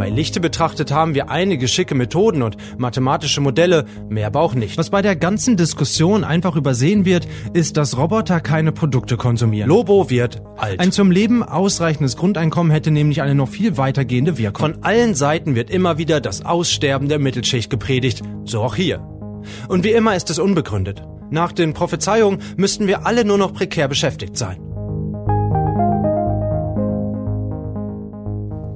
Bei Lichte betrachtet haben wir einige schicke Methoden und mathematische Modelle, mehr aber auch nicht. Was bei der ganzen Diskussion einfach übersehen wird, ist, dass Roboter keine Produkte konsumieren. Lobo wird alt. Ein zum Leben ausreichendes Grundeinkommen hätte nämlich eine noch viel weitergehende Wirkung. Von allen Seiten wird immer wieder das Aussterben der Mittelschicht gepredigt, so auch hier. Und wie immer ist es unbegründet. Nach den Prophezeiungen müssten wir alle nur noch prekär beschäftigt sein.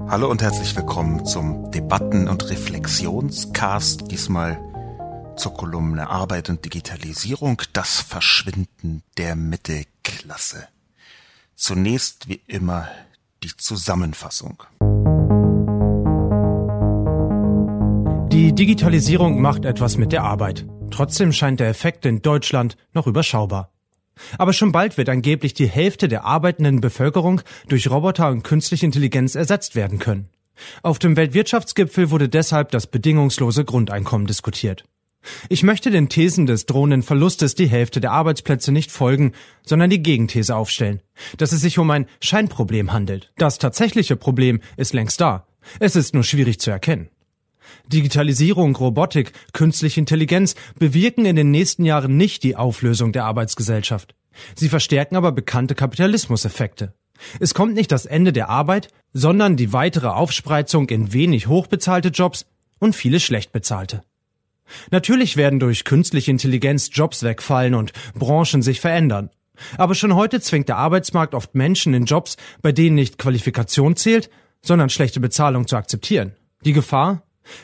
Hallo und herzlich willkommen zum Debatten- und Reflexionscast, diesmal zur Kolumne Arbeit und Digitalisierung, das Verschwinden der Mittelklasse. Zunächst wie immer die Zusammenfassung. Die Digitalisierung macht etwas mit der Arbeit. Trotzdem scheint der Effekt in Deutschland noch überschaubar. Aber schon bald wird angeblich die Hälfte der arbeitenden Bevölkerung durch Roboter und künstliche Intelligenz ersetzt werden können. Auf dem Weltwirtschaftsgipfel wurde deshalb das bedingungslose Grundeinkommen diskutiert. Ich möchte den Thesen des drohenden Verlustes die Hälfte der Arbeitsplätze nicht folgen, sondern die Gegenthese aufstellen, dass es sich um ein Scheinproblem handelt. Das tatsächliche Problem ist längst da. Es ist nur schwierig zu erkennen. Digitalisierung, Robotik, künstliche Intelligenz bewirken in den nächsten Jahren nicht die Auflösung der Arbeitsgesellschaft. Sie verstärken aber bekannte Kapitalismuseffekte. Es kommt nicht das Ende der Arbeit, sondern die weitere Aufspreizung in wenig hochbezahlte Jobs und viele schlecht bezahlte. Natürlich werden durch künstliche Intelligenz Jobs wegfallen und Branchen sich verändern. Aber schon heute zwingt der Arbeitsmarkt oft Menschen in Jobs, bei denen nicht Qualifikation zählt, sondern schlechte Bezahlung zu akzeptieren. Die Gefahr?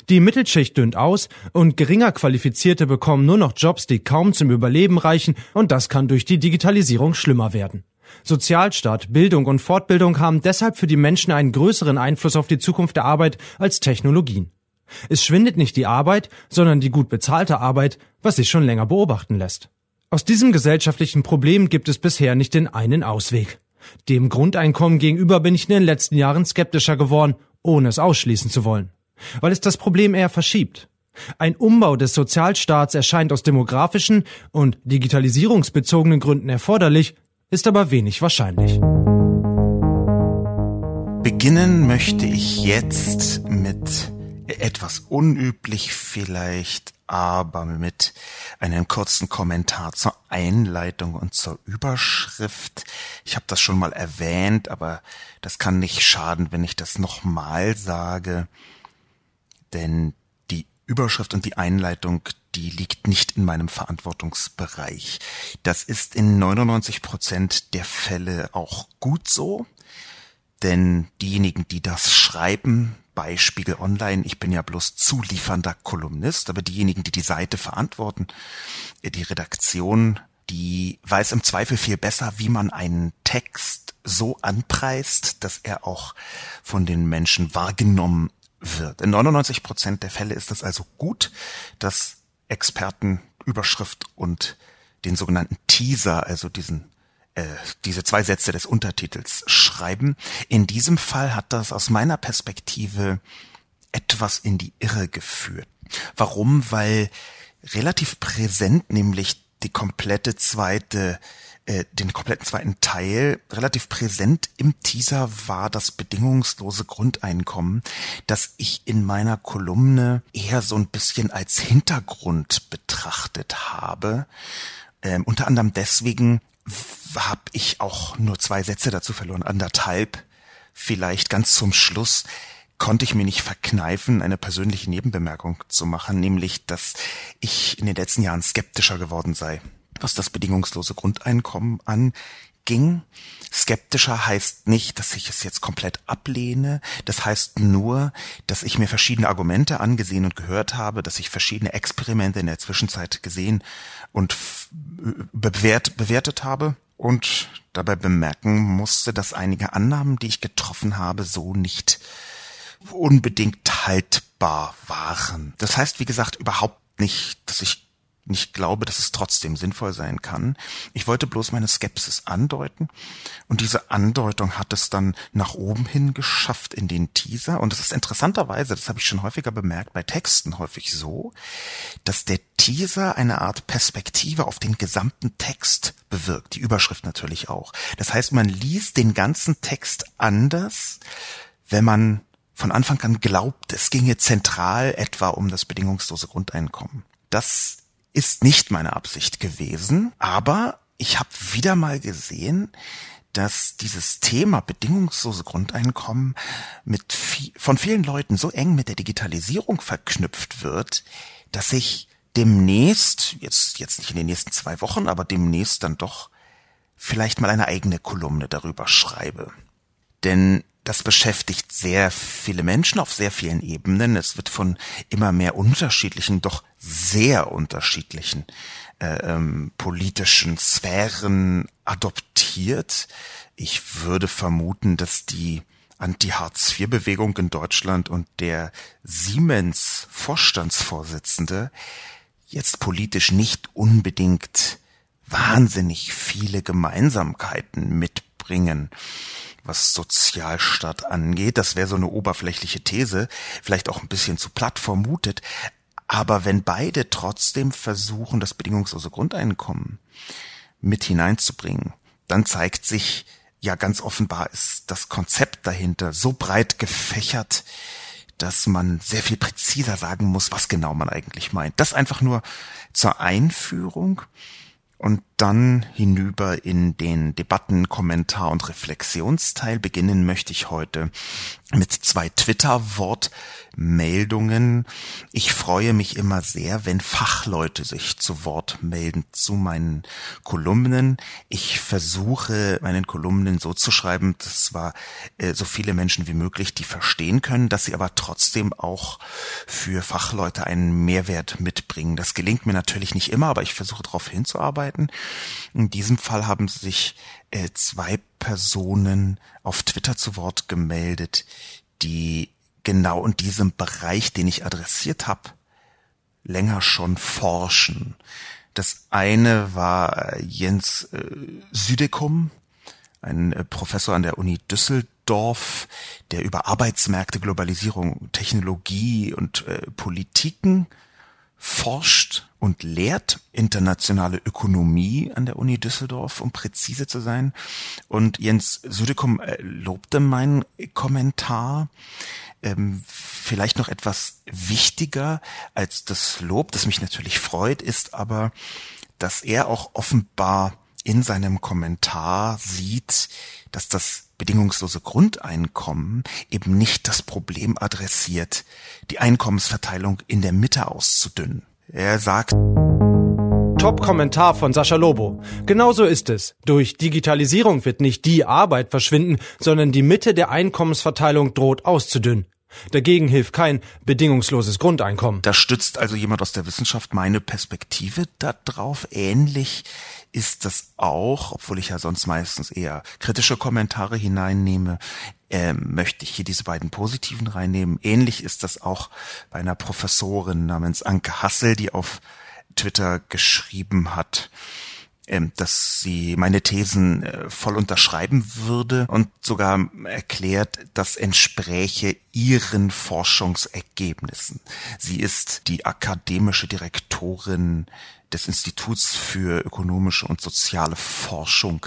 Die Mittelschicht dünnt aus und geringer Qualifizierte bekommen nur noch Jobs, die kaum zum Überleben reichen und das kann durch die Digitalisierung schlimmer werden. Sozialstaat, Bildung und Fortbildung haben deshalb für die Menschen einen größeren Einfluss auf die Zukunft der Arbeit als Technologien. Es schwindet nicht die Arbeit, sondern die gut bezahlte Arbeit, was sich schon länger beobachten lässt. Aus diesem gesellschaftlichen Problem gibt es bisher nicht den einen Ausweg. Dem Grundeinkommen gegenüber bin ich in den letzten Jahren skeptischer geworden, ohne es ausschließen zu wollen weil es das Problem eher verschiebt. Ein Umbau des Sozialstaats erscheint aus demografischen und digitalisierungsbezogenen Gründen erforderlich, ist aber wenig wahrscheinlich. Beginnen möchte ich jetzt mit etwas unüblich vielleicht, aber mit einem kurzen Kommentar zur Einleitung und zur Überschrift. Ich habe das schon mal erwähnt, aber das kann nicht schaden, wenn ich das nochmal sage denn die Überschrift und die Einleitung, die liegt nicht in meinem Verantwortungsbereich. Das ist in 99 Prozent der Fälle auch gut so, denn diejenigen, die das schreiben, bei Spiegel Online, ich bin ja bloß zuliefernder Kolumnist, aber diejenigen, die die Seite verantworten, die Redaktion, die weiß im Zweifel viel besser, wie man einen Text so anpreist, dass er auch von den Menschen wahrgenommen wird. In 99 Prozent der Fälle ist es also gut, dass Experten Überschrift und den sogenannten Teaser, also diesen äh, diese zwei Sätze des Untertitels schreiben. In diesem Fall hat das aus meiner Perspektive etwas in die Irre geführt. Warum? Weil relativ präsent nämlich die komplette zweite äh, den kompletten zweiten Teil. Relativ präsent im Teaser war das bedingungslose Grundeinkommen, das ich in meiner Kolumne eher so ein bisschen als Hintergrund betrachtet habe. Ähm, unter anderem deswegen habe ich auch nur zwei Sätze dazu verloren, anderthalb. Vielleicht ganz zum Schluss konnte ich mir nicht verkneifen, eine persönliche Nebenbemerkung zu machen, nämlich, dass ich in den letzten Jahren skeptischer geworden sei was das bedingungslose Grundeinkommen anging. Skeptischer heißt nicht, dass ich es jetzt komplett ablehne. Das heißt nur, dass ich mir verschiedene Argumente angesehen und gehört habe, dass ich verschiedene Experimente in der Zwischenzeit gesehen und bewährt, bewertet habe und dabei bemerken musste, dass einige Annahmen, die ich getroffen habe, so nicht unbedingt haltbar waren. Das heißt, wie gesagt, überhaupt nicht, dass ich ich glaube, dass es trotzdem sinnvoll sein kann. Ich wollte bloß meine Skepsis andeuten und diese Andeutung hat es dann nach oben hin geschafft in den Teaser und es ist interessanterweise, das habe ich schon häufiger bemerkt, bei Texten häufig so, dass der Teaser eine Art Perspektive auf den gesamten Text bewirkt, die Überschrift natürlich auch. Das heißt, man liest den ganzen Text anders, wenn man von Anfang an glaubt, es ginge zentral etwa um das bedingungslose Grundeinkommen. Das ist nicht meine Absicht gewesen, aber ich habe wieder mal gesehen, dass dieses Thema bedingungslose Grundeinkommen mit von vielen Leuten so eng mit der Digitalisierung verknüpft wird, dass ich demnächst, jetzt, jetzt nicht in den nächsten zwei Wochen, aber demnächst dann doch vielleicht mal eine eigene Kolumne darüber schreibe. Denn das beschäftigt sehr viele Menschen auf sehr vielen Ebenen. Es wird von immer mehr unterschiedlichen, doch sehr unterschiedlichen äh, ähm, politischen Sphären adoptiert. Ich würde vermuten, dass die Anti-Hartz-IV-Bewegung in Deutschland und der Siemens-Vorstandsvorsitzende jetzt politisch nicht unbedingt wahnsinnig viele Gemeinsamkeiten mitbringen was Sozialstaat angeht. Das wäre so eine oberflächliche These, vielleicht auch ein bisschen zu platt vermutet. Aber wenn beide trotzdem versuchen, das bedingungslose Grundeinkommen mit hineinzubringen, dann zeigt sich, ja ganz offenbar ist das Konzept dahinter so breit gefächert, dass man sehr viel präziser sagen muss, was genau man eigentlich meint. Das einfach nur zur Einführung und dann hinüber in den Debatten, Kommentar und Reflexionsteil. Beginnen möchte ich heute mit zwei Twitter-Wortmeldungen. Ich freue mich immer sehr, wenn Fachleute sich zu Wort melden zu meinen Kolumnen. Ich versuche, meinen Kolumnen so zu schreiben, dass zwar äh, so viele Menschen wie möglich die verstehen können, dass sie aber trotzdem auch für Fachleute einen Mehrwert mitbringen. Das gelingt mir natürlich nicht immer, aber ich versuche darauf hinzuarbeiten. In diesem Fall haben sich äh, zwei Personen auf Twitter zu Wort gemeldet, die genau in diesem Bereich, den ich adressiert habe, länger schon forschen. Das eine war äh, Jens äh, Südekum, ein äh, Professor an der Uni Düsseldorf, der über Arbeitsmärkte, Globalisierung, Technologie und äh, Politiken forscht und lehrt internationale Ökonomie an der Uni Düsseldorf, um präzise zu sein. Und Jens Südekum äh, lobte meinen Kommentar. Ähm, vielleicht noch etwas wichtiger als das Lob, das mich natürlich freut, ist aber, dass er auch offenbar in seinem Kommentar sieht, dass das bedingungslose Grundeinkommen eben nicht das Problem adressiert, die Einkommensverteilung in der Mitte auszudünnen. Er sagt, Top-Kommentar von Sascha Lobo. Genauso ist es. Durch Digitalisierung wird nicht die Arbeit verschwinden, sondern die Mitte der Einkommensverteilung droht auszudünnen. Dagegen hilft kein bedingungsloses Grundeinkommen. Da stützt also jemand aus der Wissenschaft meine Perspektive darauf. Ähnlich ist das auch, obwohl ich ja sonst meistens eher kritische Kommentare hineinnehme, äh, möchte ich hier diese beiden positiven reinnehmen. Ähnlich ist das auch bei einer Professorin namens Anke Hassel, die auf Twitter geschrieben hat, ähm, dass sie meine Thesen äh, voll unterschreiben würde und sogar erklärt, das entspräche ihren Forschungsergebnissen. Sie ist die akademische Direktorin des Instituts für ökonomische und soziale Forschung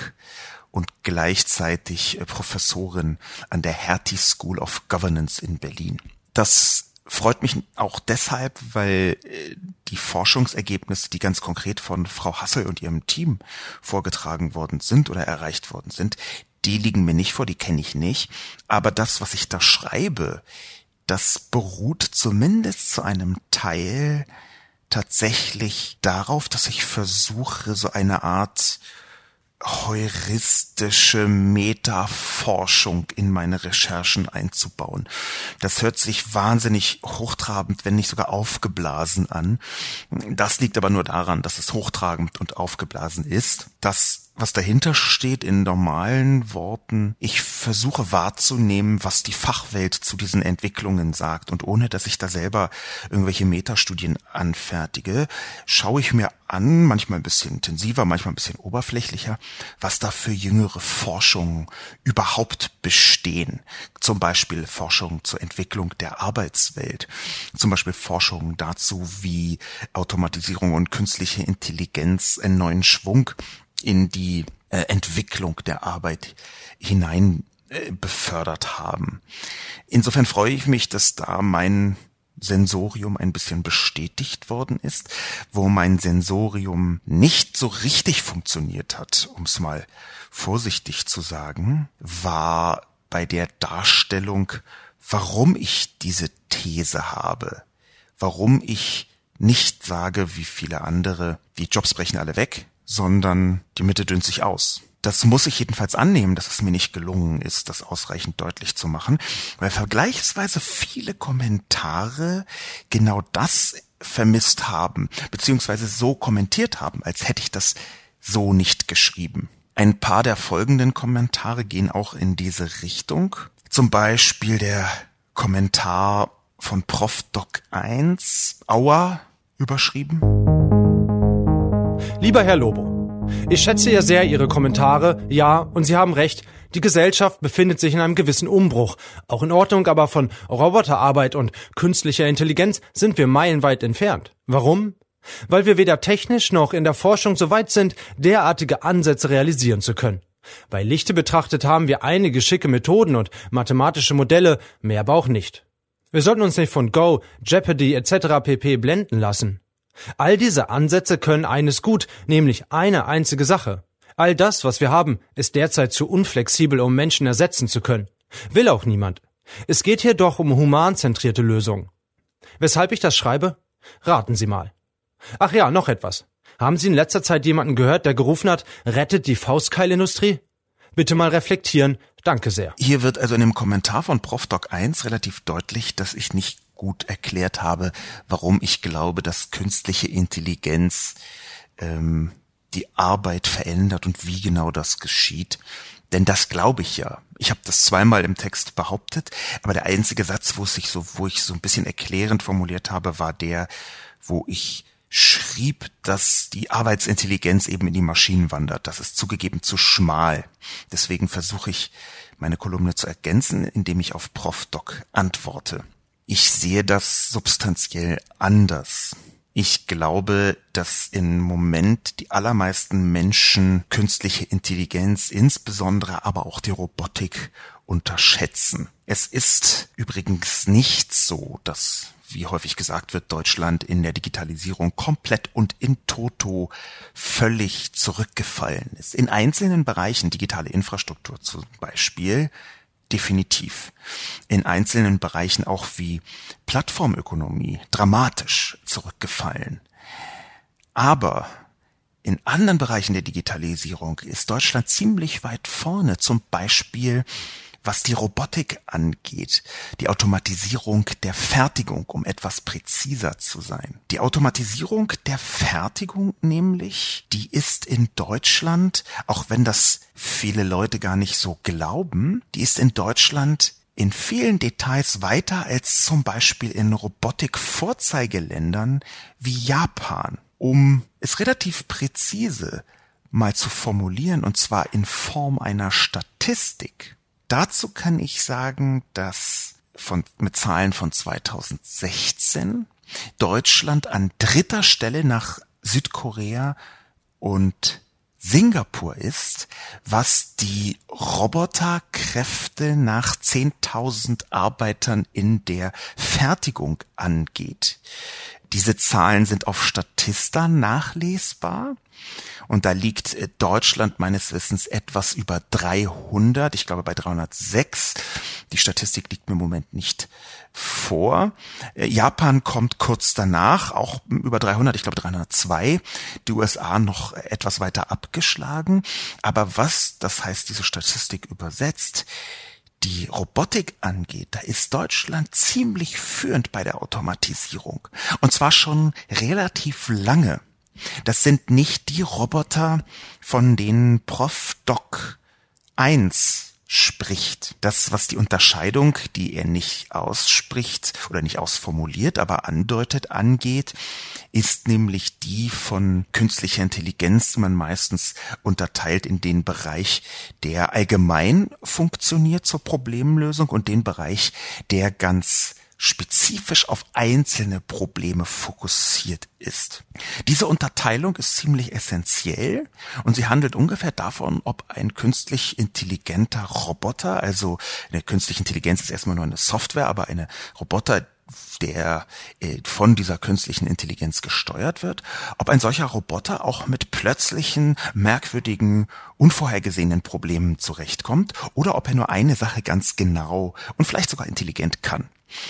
und gleichzeitig äh, Professorin an der Hertie School of Governance in Berlin. Das freut mich auch deshalb, weil äh, die Forschungsergebnisse, die ganz konkret von Frau Hassel und ihrem Team vorgetragen worden sind oder erreicht worden sind, die liegen mir nicht vor, die kenne ich nicht. Aber das, was ich da schreibe, das beruht zumindest zu einem Teil tatsächlich darauf, dass ich versuche, so eine Art heuristische Metaforschung in meine Recherchen einzubauen. Das hört sich wahnsinnig hochtrabend, wenn nicht sogar aufgeblasen an. Das liegt aber nur daran, dass es hochtrabend und aufgeblasen ist. Das was dahinter steht in normalen Worten. Ich versuche wahrzunehmen, was die Fachwelt zu diesen Entwicklungen sagt. Und ohne dass ich da selber irgendwelche Metastudien anfertige, schaue ich mir an, manchmal ein bisschen intensiver, manchmal ein bisschen oberflächlicher, was da für jüngere Forschungen überhaupt bestehen. Zum Beispiel Forschung zur Entwicklung der Arbeitswelt. Zum Beispiel Forschung dazu, wie Automatisierung und künstliche Intelligenz einen neuen Schwung in die äh, Entwicklung der Arbeit hinein äh, befördert haben. Insofern freue ich mich, dass da mein Sensorium ein bisschen bestätigt worden ist, wo mein Sensorium nicht so richtig funktioniert hat, um es mal vorsichtig zu sagen, war bei der Darstellung, warum ich diese These habe, warum ich nicht sage, wie viele andere, die Jobs brechen alle weg, sondern die Mitte dünnt sich aus. Das muss ich jedenfalls annehmen, dass es mir nicht gelungen ist, das ausreichend deutlich zu machen, weil vergleichsweise viele Kommentare genau das vermisst haben, beziehungsweise so kommentiert haben, als hätte ich das so nicht geschrieben. Ein paar der folgenden Kommentare gehen auch in diese Richtung. Zum Beispiel der Kommentar von Prof. Doc 1, Auer, überschrieben. Lieber Herr Lobo, ich schätze ja sehr Ihre Kommentare, ja, und Sie haben recht, die Gesellschaft befindet sich in einem gewissen Umbruch. Auch in Ordnung, aber von Roboterarbeit und künstlicher Intelligenz sind wir meilenweit entfernt. Warum? Weil wir weder technisch noch in der Forschung so weit sind, derartige Ansätze realisieren zu können. Bei Lichte betrachtet haben wir einige schicke Methoden und mathematische Modelle, mehr aber auch nicht. Wir sollten uns nicht von Go, Jeopardy etc. pp blenden lassen. All diese Ansätze können eines gut, nämlich eine einzige Sache. All das, was wir haben, ist derzeit zu unflexibel, um Menschen ersetzen zu können. Will auch niemand. Es geht hier doch um humanzentrierte Lösungen. Weshalb ich das schreibe? Raten Sie mal. Ach ja, noch etwas. Haben Sie in letzter Zeit jemanden gehört, der gerufen hat, rettet die Faustkeilindustrie? Bitte mal reflektieren. Danke sehr. Hier wird also in dem Kommentar von Prof. Doc 1 relativ deutlich, dass ich nicht gut erklärt habe, warum ich glaube, dass künstliche Intelligenz ähm, die Arbeit verändert und wie genau das geschieht. Denn das glaube ich ja. Ich habe das zweimal im Text behauptet, aber der einzige Satz, wo ich so, wo ich so ein bisschen erklärend formuliert habe, war der, wo ich schrieb, dass die Arbeitsintelligenz eben in die Maschinen wandert. Das ist zugegeben zu schmal. Deswegen versuche ich, meine Kolumne zu ergänzen, indem ich auf Prof. Doc antworte. Ich sehe das substanziell anders. Ich glaube, dass im Moment die allermeisten Menschen künstliche Intelligenz, insbesondere aber auch die Robotik unterschätzen. Es ist übrigens nicht so, dass wie häufig gesagt wird, Deutschland in der Digitalisierung komplett und in toto völlig zurückgefallen ist. In einzelnen Bereichen, digitale Infrastruktur zum Beispiel, definitiv. In einzelnen Bereichen auch wie Plattformökonomie dramatisch zurückgefallen. Aber in anderen Bereichen der Digitalisierung ist Deutschland ziemlich weit vorne, zum Beispiel was die Robotik angeht, die Automatisierung der Fertigung, um etwas präziser zu sein. Die Automatisierung der Fertigung nämlich, die ist in Deutschland, auch wenn das viele Leute gar nicht so glauben, die ist in Deutschland in vielen Details weiter als zum Beispiel in Robotik-Vorzeigeländern wie Japan. Um es relativ präzise mal zu formulieren, und zwar in Form einer Statistik. Dazu kann ich sagen, dass von, mit Zahlen von 2016 Deutschland an dritter Stelle nach Südkorea und Singapur ist, was die Roboterkräfte nach 10.000 Arbeitern in der Fertigung angeht. Diese Zahlen sind auf Statista nachlesbar. Und da liegt äh, Deutschland meines Wissens etwas über 300, ich glaube bei 306. Die Statistik liegt mir im Moment nicht vor. Äh, Japan kommt kurz danach, auch über 300, ich glaube 302. Die USA noch etwas weiter abgeschlagen. Aber was, das heißt diese Statistik übersetzt, die Robotik angeht, da ist Deutschland ziemlich führend bei der Automatisierung. Und zwar schon relativ lange. Das sind nicht die Roboter, von denen Prof. Doc 1 spricht. Das, was die Unterscheidung, die er nicht ausspricht oder nicht ausformuliert, aber andeutet, angeht, ist nämlich die von künstlicher Intelligenz, die man meistens unterteilt in den Bereich, der allgemein funktioniert zur Problemlösung und den Bereich, der ganz spezifisch auf einzelne Probleme fokussiert ist. Diese Unterteilung ist ziemlich essentiell und sie handelt ungefähr davon, ob ein künstlich intelligenter Roboter, also eine künstliche Intelligenz ist erstmal nur eine Software, aber eine Roboter, der äh, von dieser künstlichen Intelligenz gesteuert wird, ob ein solcher Roboter auch mit plötzlichen, merkwürdigen, unvorhergesehenen Problemen zurechtkommt oder ob er nur eine Sache ganz genau und vielleicht sogar intelligent kann.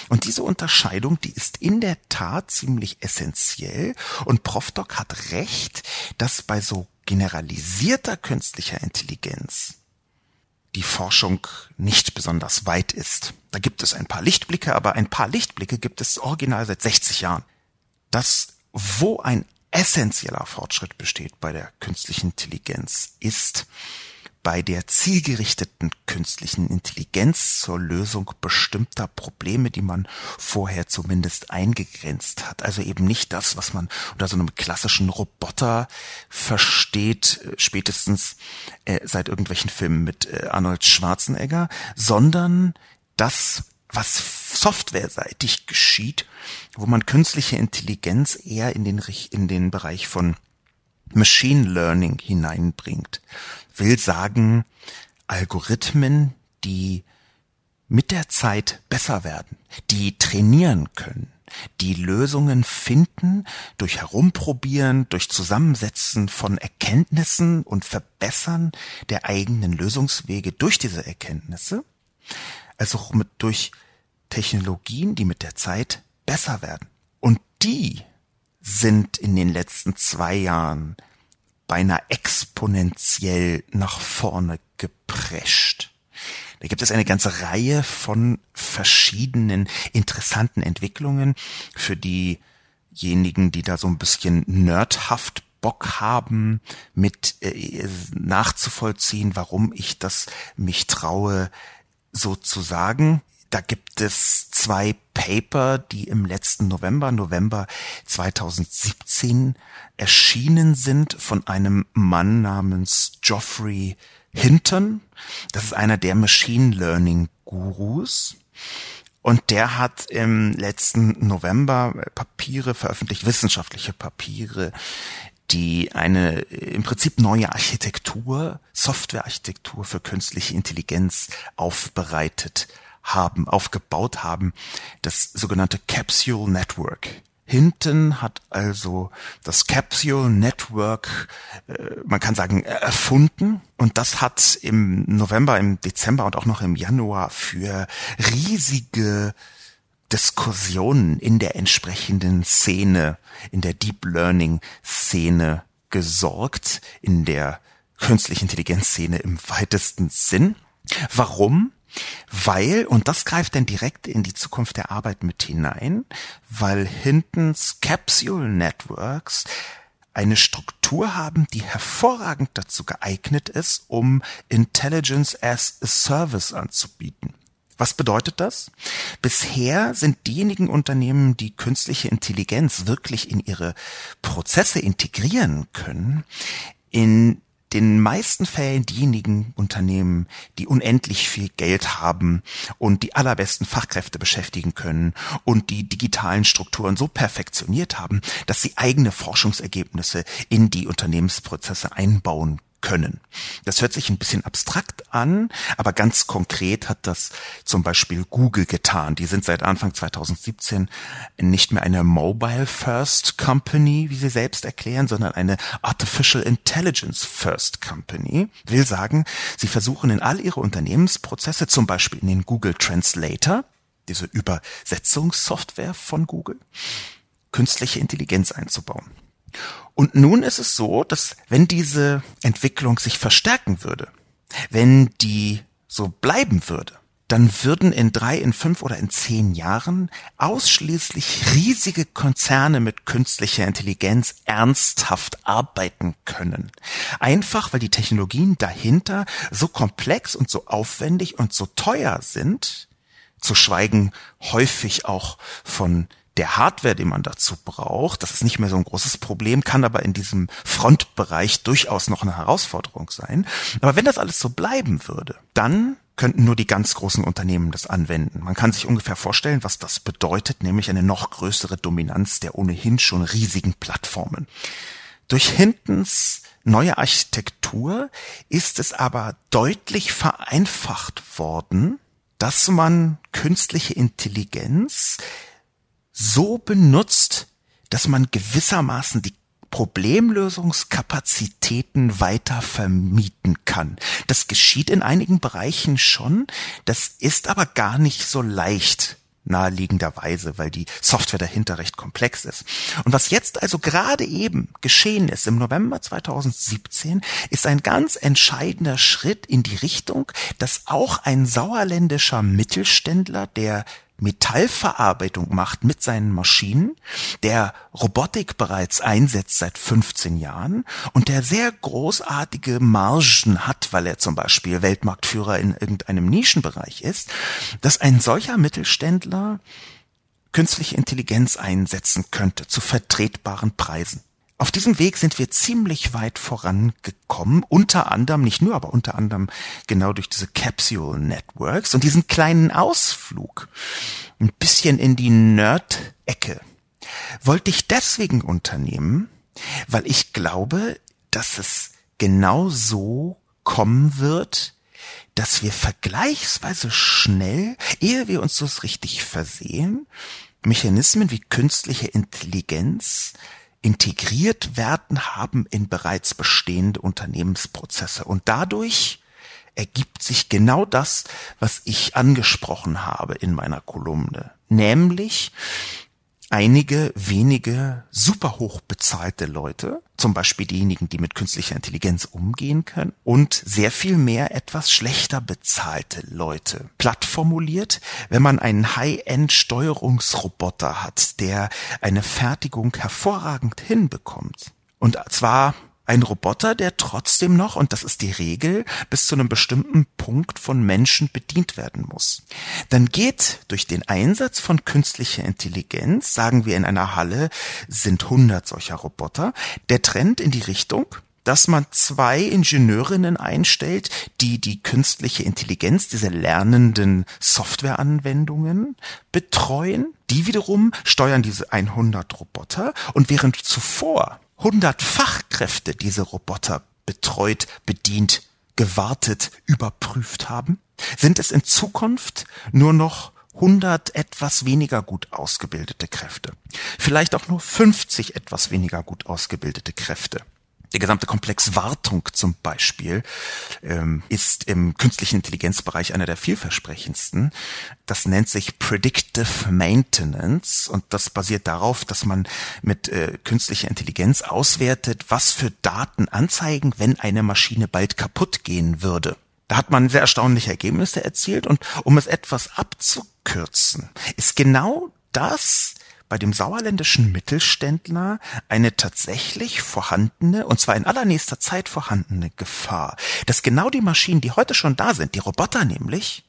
Und diese Unterscheidung, die ist in der Tat ziemlich essentiell und Profdoc hat recht, dass bei so generalisierter künstlicher Intelligenz die Forschung nicht besonders weit ist. Da gibt es ein paar Lichtblicke, aber ein paar Lichtblicke gibt es original seit 60 Jahren. Das, wo ein essentieller Fortschritt besteht bei der künstlichen Intelligenz, ist, bei der zielgerichteten künstlichen Intelligenz zur Lösung bestimmter Probleme, die man vorher zumindest eingegrenzt hat. Also eben nicht das, was man unter so einem klassischen Roboter versteht, äh, spätestens äh, seit irgendwelchen Filmen mit äh, Arnold Schwarzenegger, sondern das, was softwareseitig geschieht, wo man künstliche Intelligenz eher in den, in den Bereich von Machine Learning hineinbringt will sagen, Algorithmen, die mit der Zeit besser werden, die trainieren können, die Lösungen finden durch Herumprobieren, durch Zusammensetzen von Erkenntnissen und Verbessern der eigenen Lösungswege durch diese Erkenntnisse, also auch mit, durch Technologien, die mit der Zeit besser werden. Und die sind in den letzten zwei Jahren beinahe exponentiell nach vorne geprescht. Da gibt es eine ganze Reihe von verschiedenen interessanten Entwicklungen für diejenigen, die da so ein bisschen nerdhaft Bock haben, mit äh, nachzuvollziehen, warum ich das mich traue, so zu sagen. Da gibt es zwei Paper, die im letzten November, November 2017 erschienen sind von einem Mann namens Geoffrey Hinton. Das ist einer der Machine Learning Gurus. Und der hat im letzten November Papiere veröffentlicht, wissenschaftliche Papiere, die eine im Prinzip neue Architektur, Softwarearchitektur für künstliche Intelligenz aufbereitet haben, aufgebaut haben, das sogenannte Capsule Network. Hinten hat also das Capsule Network, äh, man kann sagen, erfunden. Und das hat im November, im Dezember und auch noch im Januar für riesige Diskussionen in der entsprechenden Szene, in der Deep Learning Szene gesorgt, in der künstliche Intelligenz Szene im weitesten Sinn. Warum? Weil, und das greift dann direkt in die Zukunft der Arbeit mit hinein, weil Hintons Capsule Networks eine Struktur haben, die hervorragend dazu geeignet ist, um Intelligence as a Service anzubieten. Was bedeutet das? Bisher sind diejenigen Unternehmen, die künstliche Intelligenz wirklich in ihre Prozesse integrieren können, in den meisten Fällen diejenigen Unternehmen, die unendlich viel Geld haben und die allerbesten Fachkräfte beschäftigen können und die digitalen Strukturen so perfektioniert haben, dass sie eigene Forschungsergebnisse in die Unternehmensprozesse einbauen können. Das hört sich ein bisschen abstrakt an, aber ganz konkret hat das zum Beispiel Google getan. Die sind seit Anfang 2017 nicht mehr eine Mobile First Company, wie sie selbst erklären, sondern eine Artificial Intelligence First Company. Will sagen, sie versuchen in all ihre Unternehmensprozesse, zum Beispiel in den Google Translator, diese Übersetzungssoftware von Google, künstliche Intelligenz einzubauen. Und nun ist es so, dass wenn diese Entwicklung sich verstärken würde, wenn die so bleiben würde, dann würden in drei, in fünf oder in zehn Jahren ausschließlich riesige Konzerne mit künstlicher Intelligenz ernsthaft arbeiten können. Einfach weil die Technologien dahinter so komplex und so aufwendig und so teuer sind, zu schweigen häufig auch von der Hardware, die man dazu braucht, das ist nicht mehr so ein großes Problem, kann aber in diesem Frontbereich durchaus noch eine Herausforderung sein. Aber wenn das alles so bleiben würde, dann könnten nur die ganz großen Unternehmen das anwenden. Man kann sich ungefähr vorstellen, was das bedeutet, nämlich eine noch größere Dominanz der ohnehin schon riesigen Plattformen. Durch Hintens neue Architektur ist es aber deutlich vereinfacht worden, dass man künstliche Intelligenz so benutzt, dass man gewissermaßen die Problemlösungskapazitäten weiter vermieten kann. Das geschieht in einigen Bereichen schon, das ist aber gar nicht so leicht naheliegenderweise, weil die Software dahinter recht komplex ist. Und was jetzt also gerade eben geschehen ist, im November 2017, ist ein ganz entscheidender Schritt in die Richtung, dass auch ein sauerländischer Mittelständler, der Metallverarbeitung macht mit seinen Maschinen, der Robotik bereits einsetzt seit 15 Jahren und der sehr großartige Margen hat, weil er zum Beispiel Weltmarktführer in irgendeinem Nischenbereich ist, dass ein solcher Mittelständler künstliche Intelligenz einsetzen könnte zu vertretbaren Preisen. Auf diesem Weg sind wir ziemlich weit vorangekommen, unter anderem, nicht nur, aber unter anderem genau durch diese Capsule Networks und diesen kleinen Ausflug ein bisschen in die Nerd-Ecke. Wollte ich deswegen unternehmen, weil ich glaube, dass es genau so kommen wird, dass wir vergleichsweise schnell, ehe wir uns das richtig versehen, Mechanismen wie künstliche Intelligenz integriert werden haben in bereits bestehende Unternehmensprozesse. Und dadurch ergibt sich genau das, was ich angesprochen habe in meiner Kolumne, nämlich einige wenige super hoch bezahlte Leute, zum Beispiel diejenigen, die mit künstlicher Intelligenz umgehen können, und sehr viel mehr etwas schlechter bezahlte Leute. Platt formuliert, wenn man einen High-End-Steuerungsroboter hat, der eine Fertigung hervorragend hinbekommt, und zwar ein Roboter, der trotzdem noch, und das ist die Regel, bis zu einem bestimmten Punkt von Menschen bedient werden muss. Dann geht durch den Einsatz von künstlicher Intelligenz, sagen wir in einer Halle sind 100 solcher Roboter, der Trend in die Richtung, dass man zwei Ingenieurinnen einstellt, die die künstliche Intelligenz, diese lernenden Softwareanwendungen betreuen. Die wiederum steuern diese 100 Roboter und während zuvor 100 Fachkräfte diese Roboter betreut, bedient, gewartet, überprüft haben, sind es in Zukunft nur noch 100 etwas weniger gut ausgebildete Kräfte. Vielleicht auch nur 50 etwas weniger gut ausgebildete Kräfte. Der gesamte Komplex Wartung zum Beispiel ähm, ist im künstlichen Intelligenzbereich einer der vielversprechendsten. Das nennt sich Predictive Maintenance und das basiert darauf, dass man mit äh, künstlicher Intelligenz auswertet, was für Daten anzeigen, wenn eine Maschine bald kaputt gehen würde. Da hat man sehr erstaunliche Ergebnisse erzielt und um es etwas abzukürzen, ist genau das bei dem sauerländischen Mittelständler eine tatsächlich vorhandene, und zwar in allernächster Zeit vorhandene Gefahr, dass genau die Maschinen, die heute schon da sind, die Roboter nämlich,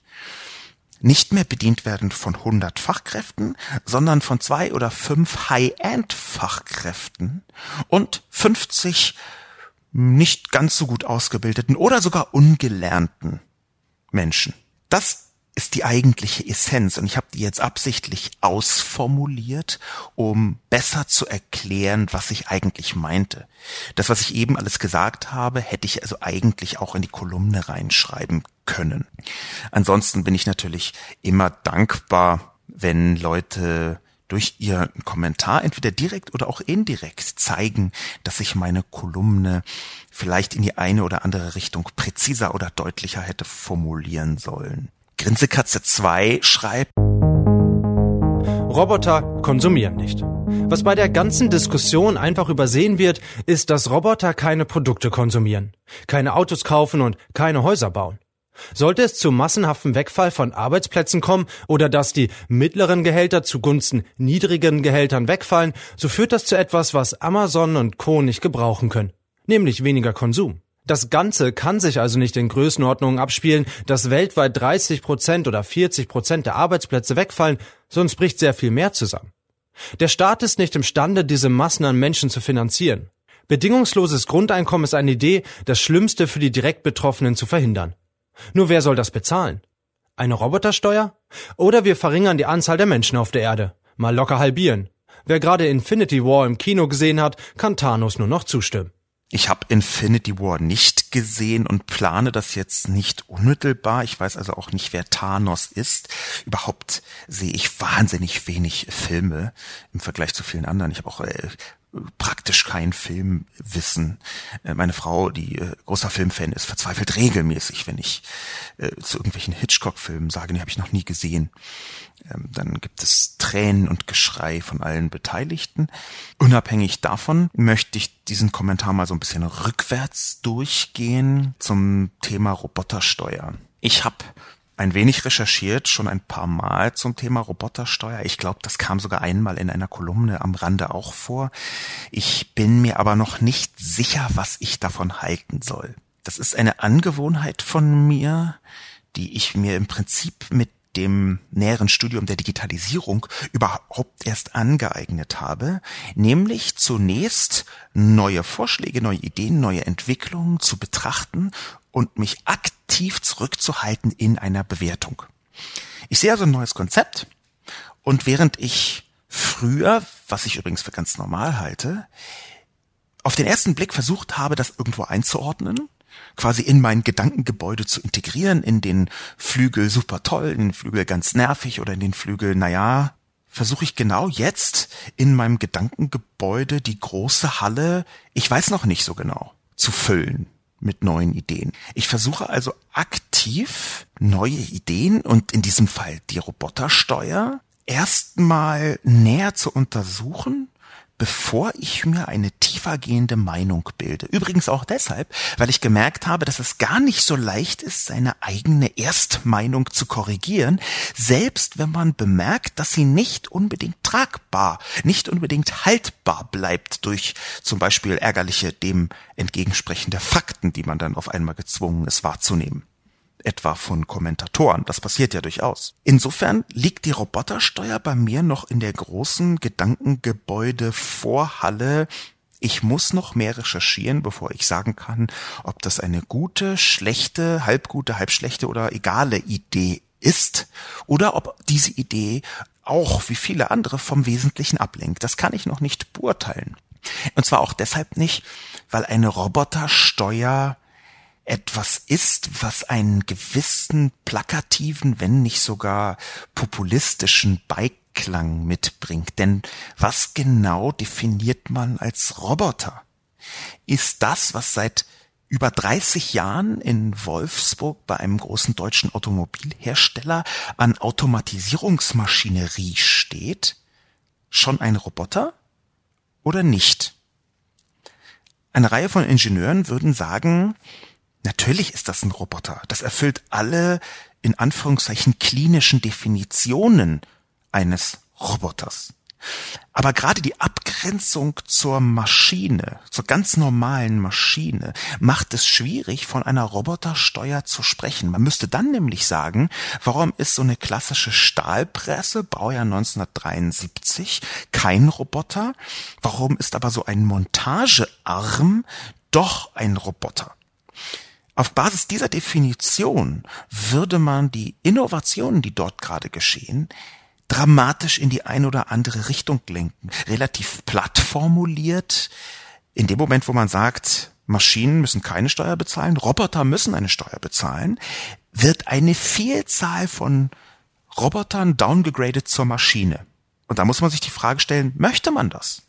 nicht mehr bedient werden von 100 Fachkräften, sondern von zwei oder fünf High-End-Fachkräften und 50 nicht ganz so gut ausgebildeten oder sogar ungelernten Menschen. Das ist die eigentliche Essenz und ich habe die jetzt absichtlich ausformuliert, um besser zu erklären, was ich eigentlich meinte. Das, was ich eben alles gesagt habe, hätte ich also eigentlich auch in die Kolumne reinschreiben können. Ansonsten bin ich natürlich immer dankbar, wenn Leute durch ihren Kommentar entweder direkt oder auch indirekt zeigen, dass ich meine Kolumne vielleicht in die eine oder andere Richtung präziser oder deutlicher hätte formulieren sollen. Grinsekatze 2 schreibt, Roboter konsumieren nicht. Was bei der ganzen Diskussion einfach übersehen wird, ist, dass Roboter keine Produkte konsumieren, keine Autos kaufen und keine Häuser bauen. Sollte es zu massenhaftem Wegfall von Arbeitsplätzen kommen oder dass die mittleren Gehälter zugunsten niedrigen Gehältern wegfallen, so führt das zu etwas, was Amazon und Co. nicht gebrauchen können, nämlich weniger Konsum. Das Ganze kann sich also nicht in Größenordnungen abspielen, dass weltweit 30 Prozent oder 40 Prozent der Arbeitsplätze wegfallen, sonst bricht sehr viel mehr zusammen. Der Staat ist nicht imstande, diese Massen an Menschen zu finanzieren. Bedingungsloses Grundeinkommen ist eine Idee, das Schlimmste für die direkt Betroffenen zu verhindern. Nur wer soll das bezahlen? Eine Robotersteuer? Oder wir verringern die Anzahl der Menschen auf der Erde. Mal locker halbieren. Wer gerade Infinity War im Kino gesehen hat, kann Thanos nur noch zustimmen. Ich habe Infinity War nicht gesehen und plane das jetzt nicht unmittelbar. Ich weiß also auch nicht, wer Thanos ist. Überhaupt sehe ich wahnsinnig wenig Filme im Vergleich zu vielen anderen. Ich habe auch äh, praktisch kein Filmwissen. Äh, meine Frau, die äh, großer Filmfan ist, verzweifelt regelmäßig, wenn ich äh, zu irgendwelchen Hitchcock-Filmen sage, die habe ich noch nie gesehen. Ähm, dann gibt es Tränen und Geschrei von allen Beteiligten. Unabhängig davon möchte ich diesen Kommentar mal so ein bisschen rückwärts durchgehen zum Thema Robotersteuer. Ich habe ein wenig recherchiert, schon ein paar Mal zum Thema Robotersteuer. Ich glaube, das kam sogar einmal in einer Kolumne am Rande auch vor. Ich bin mir aber noch nicht sicher, was ich davon halten soll. Das ist eine Angewohnheit von mir, die ich mir im Prinzip mit dem näheren Studium der Digitalisierung überhaupt erst angeeignet habe, nämlich zunächst neue Vorschläge, neue Ideen, neue Entwicklungen zu betrachten und mich aktiv zurückzuhalten in einer Bewertung. Ich sehe also ein neues Konzept und während ich früher, was ich übrigens für ganz normal halte, auf den ersten Blick versucht habe, das irgendwo einzuordnen, quasi in mein Gedankengebäude zu integrieren, in den Flügel super toll, in den Flügel ganz nervig oder in den Flügel, naja, versuche ich genau jetzt in meinem Gedankengebäude die große Halle, ich weiß noch nicht so genau, zu füllen mit neuen Ideen. Ich versuche also aktiv neue Ideen und in diesem Fall die Robotersteuer erstmal näher zu untersuchen bevor ich mir eine tiefergehende Meinung bilde. Übrigens auch deshalb, weil ich gemerkt habe, dass es gar nicht so leicht ist, seine eigene Erstmeinung zu korrigieren, selbst wenn man bemerkt, dass sie nicht unbedingt tragbar, nicht unbedingt haltbar bleibt durch zum Beispiel ärgerliche dem entgegensprechende Fakten, die man dann auf einmal gezwungen ist wahrzunehmen etwa von Kommentatoren. Das passiert ja durchaus. Insofern liegt die Robotersteuer bei mir noch in der großen Gedankengebäude Vorhalle. Ich muss noch mehr recherchieren, bevor ich sagen kann, ob das eine gute, schlechte, halbgute, halbschlechte oder egale Idee ist oder ob diese Idee auch wie viele andere vom Wesentlichen ablenkt. Das kann ich noch nicht beurteilen. Und zwar auch deshalb nicht, weil eine Robotersteuer etwas ist, was einen gewissen plakativen, wenn nicht sogar populistischen Beiklang mitbringt. Denn was genau definiert man als Roboter? Ist das, was seit über 30 Jahren in Wolfsburg bei einem großen deutschen Automobilhersteller an Automatisierungsmaschinerie steht, schon ein Roboter oder nicht? Eine Reihe von Ingenieuren würden sagen, Natürlich ist das ein Roboter. Das erfüllt alle in Anführungszeichen klinischen Definitionen eines Roboters. Aber gerade die Abgrenzung zur Maschine, zur ganz normalen Maschine, macht es schwierig, von einer Robotersteuer zu sprechen. Man müsste dann nämlich sagen, warum ist so eine klassische Stahlpresse, Baujahr 1973, kein Roboter? Warum ist aber so ein Montagearm doch ein Roboter? Auf Basis dieser Definition würde man die Innovationen, die dort gerade geschehen, dramatisch in die eine oder andere Richtung lenken. Relativ platt formuliert, in dem Moment, wo man sagt, Maschinen müssen keine Steuer bezahlen, Roboter müssen eine Steuer bezahlen, wird eine Vielzahl von Robotern downgegradet zur Maschine. Und da muss man sich die Frage stellen, möchte man das?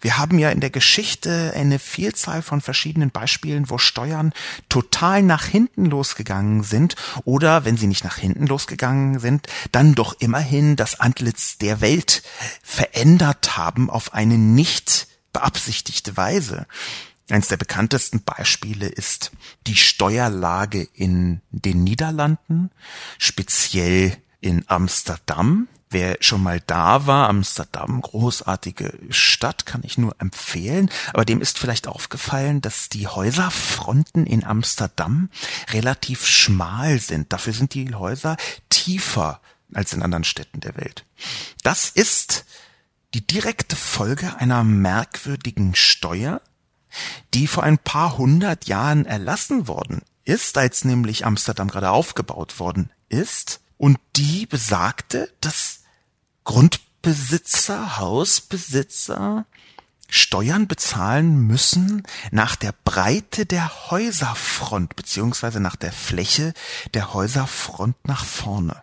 Wir haben ja in der Geschichte eine Vielzahl von verschiedenen Beispielen, wo Steuern total nach hinten losgegangen sind oder wenn sie nicht nach hinten losgegangen sind, dann doch immerhin das Antlitz der Welt verändert haben auf eine nicht beabsichtigte Weise. Eins der bekanntesten Beispiele ist die Steuerlage in den Niederlanden, speziell in Amsterdam. Wer schon mal da war, Amsterdam, großartige Stadt, kann ich nur empfehlen. Aber dem ist vielleicht aufgefallen, dass die Häuserfronten in Amsterdam relativ schmal sind. Dafür sind die Häuser tiefer als in anderen Städten der Welt. Das ist die direkte Folge einer merkwürdigen Steuer, die vor ein paar hundert Jahren erlassen worden ist, als nämlich Amsterdam gerade aufgebaut worden ist und die besagte, dass Grundbesitzer, Hausbesitzer Steuern bezahlen müssen nach der Breite der Häuserfront beziehungsweise nach der Fläche der Häuserfront nach vorne.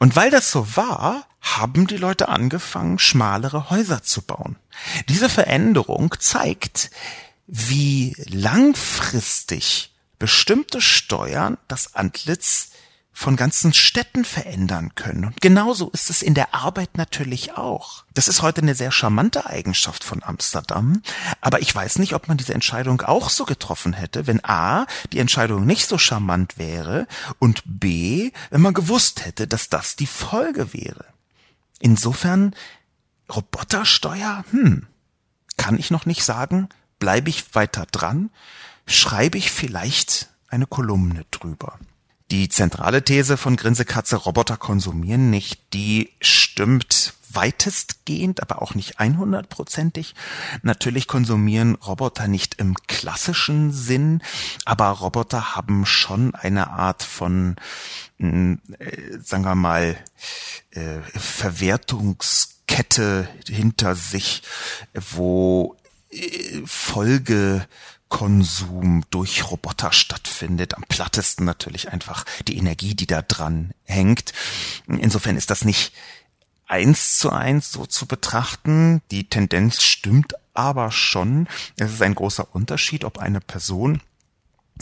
Und weil das so war, haben die Leute angefangen, schmalere Häuser zu bauen. Diese Veränderung zeigt, wie langfristig bestimmte Steuern das Antlitz von ganzen Städten verändern können. Und genauso ist es in der Arbeit natürlich auch. Das ist heute eine sehr charmante Eigenschaft von Amsterdam. Aber ich weiß nicht, ob man diese Entscheidung auch so getroffen hätte, wenn A, die Entscheidung nicht so charmant wäre und B, wenn man gewusst hätte, dass das die Folge wäre. Insofern, Robotersteuer, hm, kann ich noch nicht sagen, bleibe ich weiter dran, schreibe ich vielleicht eine Kolumne drüber. Die zentrale These von Grinsekatze, Roboter konsumieren nicht, die stimmt weitestgehend, aber auch nicht einhundertprozentig. Natürlich konsumieren Roboter nicht im klassischen Sinn, aber Roboter haben schon eine Art von, äh, sagen wir mal, äh, Verwertungskette hinter sich, wo äh, Folge Konsum durch Roboter stattfindet. Am plattesten natürlich einfach die Energie, die da dran hängt. Insofern ist das nicht eins zu eins so zu betrachten. Die Tendenz stimmt aber schon. Es ist ein großer Unterschied, ob eine Person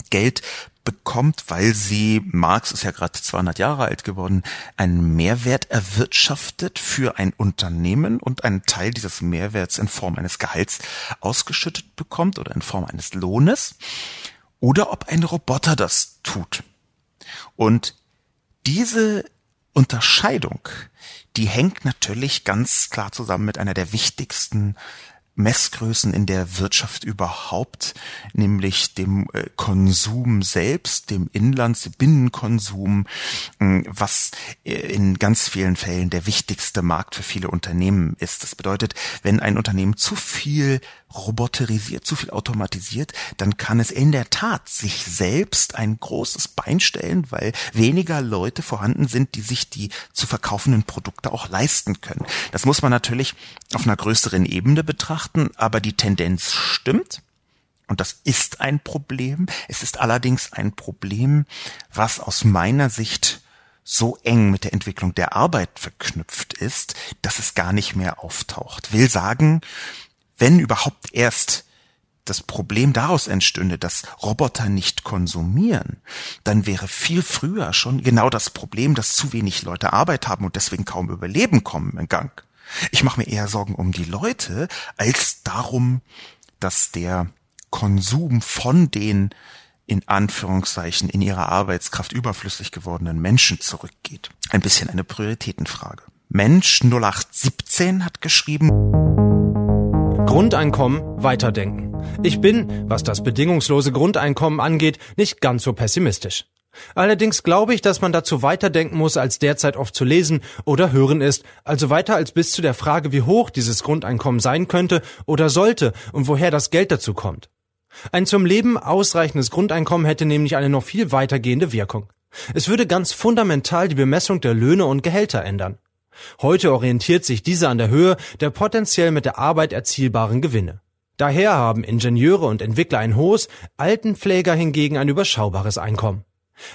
Geld bekommt, weil sie, Marx ist ja gerade 200 Jahre alt geworden, einen Mehrwert erwirtschaftet für ein Unternehmen und einen Teil dieses Mehrwerts in Form eines Gehalts ausgeschüttet bekommt oder in Form eines Lohnes, oder ob ein Roboter das tut. Und diese Unterscheidung, die hängt natürlich ganz klar zusammen mit einer der wichtigsten Messgrößen in der Wirtschaft überhaupt, nämlich dem äh, Konsum selbst, dem Inlands-, Binnenkonsum, äh, was äh, in ganz vielen Fällen der wichtigste Markt für viele Unternehmen ist. Das bedeutet, wenn ein Unternehmen zu viel roboterisiert, zu viel automatisiert, dann kann es in der Tat sich selbst ein großes Bein stellen, weil weniger Leute vorhanden sind, die sich die zu verkaufenden Produkte auch leisten können. Das muss man natürlich auf einer größeren Ebene betrachten, aber die Tendenz stimmt. Und das ist ein Problem. Es ist allerdings ein Problem, was aus meiner Sicht so eng mit der Entwicklung der Arbeit verknüpft ist, dass es gar nicht mehr auftaucht. Will sagen, wenn überhaupt erst das Problem daraus entstünde, dass Roboter nicht konsumieren, dann wäre viel früher schon genau das Problem, dass zu wenig Leute Arbeit haben und deswegen kaum überleben kommen in Gang. Ich mache mir eher Sorgen um die Leute als darum, dass der Konsum von den in Anführungszeichen in ihrer Arbeitskraft überflüssig gewordenen Menschen zurückgeht. Ein bisschen eine Prioritätenfrage. Mensch 0817 hat geschrieben, Grundeinkommen weiterdenken. Ich bin, was das bedingungslose Grundeinkommen angeht, nicht ganz so pessimistisch. Allerdings glaube ich, dass man dazu weiterdenken muss, als derzeit oft zu lesen oder hören ist, also weiter als bis zu der Frage, wie hoch dieses Grundeinkommen sein könnte oder sollte und woher das Geld dazu kommt. Ein zum Leben ausreichendes Grundeinkommen hätte nämlich eine noch viel weitergehende Wirkung. Es würde ganz fundamental die Bemessung der Löhne und Gehälter ändern. Heute orientiert sich diese an der Höhe der potenziell mit der Arbeit erzielbaren Gewinne. Daher haben Ingenieure und Entwickler ein hohes, Altenpfleger hingegen ein überschaubares Einkommen.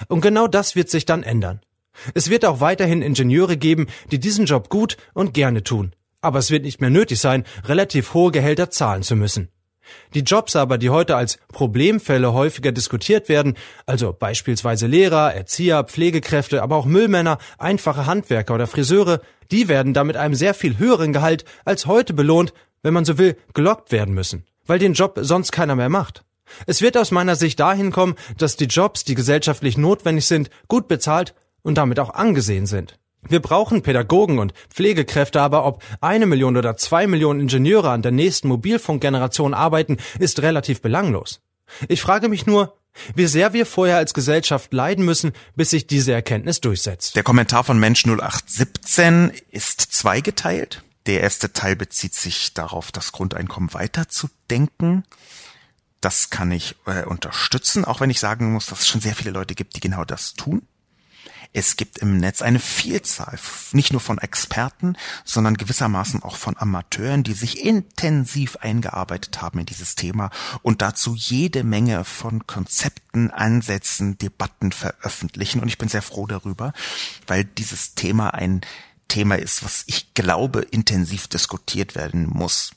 Und genau das wird sich dann ändern. Es wird auch weiterhin Ingenieure geben, die diesen Job gut und gerne tun. Aber es wird nicht mehr nötig sein, relativ hohe Gehälter zahlen zu müssen. Die Jobs aber, die heute als Problemfälle häufiger diskutiert werden, also beispielsweise Lehrer, Erzieher, Pflegekräfte, aber auch Müllmänner, einfache Handwerker oder Friseure, die werden damit einem sehr viel höheren Gehalt als heute belohnt, wenn man so will, gelockt werden müssen. weil den Job sonst keiner mehr macht. Es wird aus meiner Sicht dahin kommen, dass die Jobs, die gesellschaftlich notwendig sind, gut bezahlt und damit auch angesehen sind. Wir brauchen Pädagogen und Pflegekräfte, aber ob eine Million oder zwei Millionen Ingenieure an der nächsten Mobilfunkgeneration arbeiten, ist relativ belanglos. Ich frage mich nur, wie sehr wir vorher als Gesellschaft leiden müssen, bis sich diese Erkenntnis durchsetzt. Der Kommentar von Mensch 0817 ist zweigeteilt. Der erste Teil bezieht sich darauf, das Grundeinkommen weiterzudenken. Das kann ich äh, unterstützen, auch wenn ich sagen muss, dass es schon sehr viele Leute gibt, die genau das tun. Es gibt im Netz eine Vielzahl, nicht nur von Experten, sondern gewissermaßen auch von Amateuren, die sich intensiv eingearbeitet haben in dieses Thema und dazu jede Menge von Konzepten, Ansätzen, Debatten veröffentlichen. Und ich bin sehr froh darüber, weil dieses Thema ein Thema ist, was ich glaube intensiv diskutiert werden muss.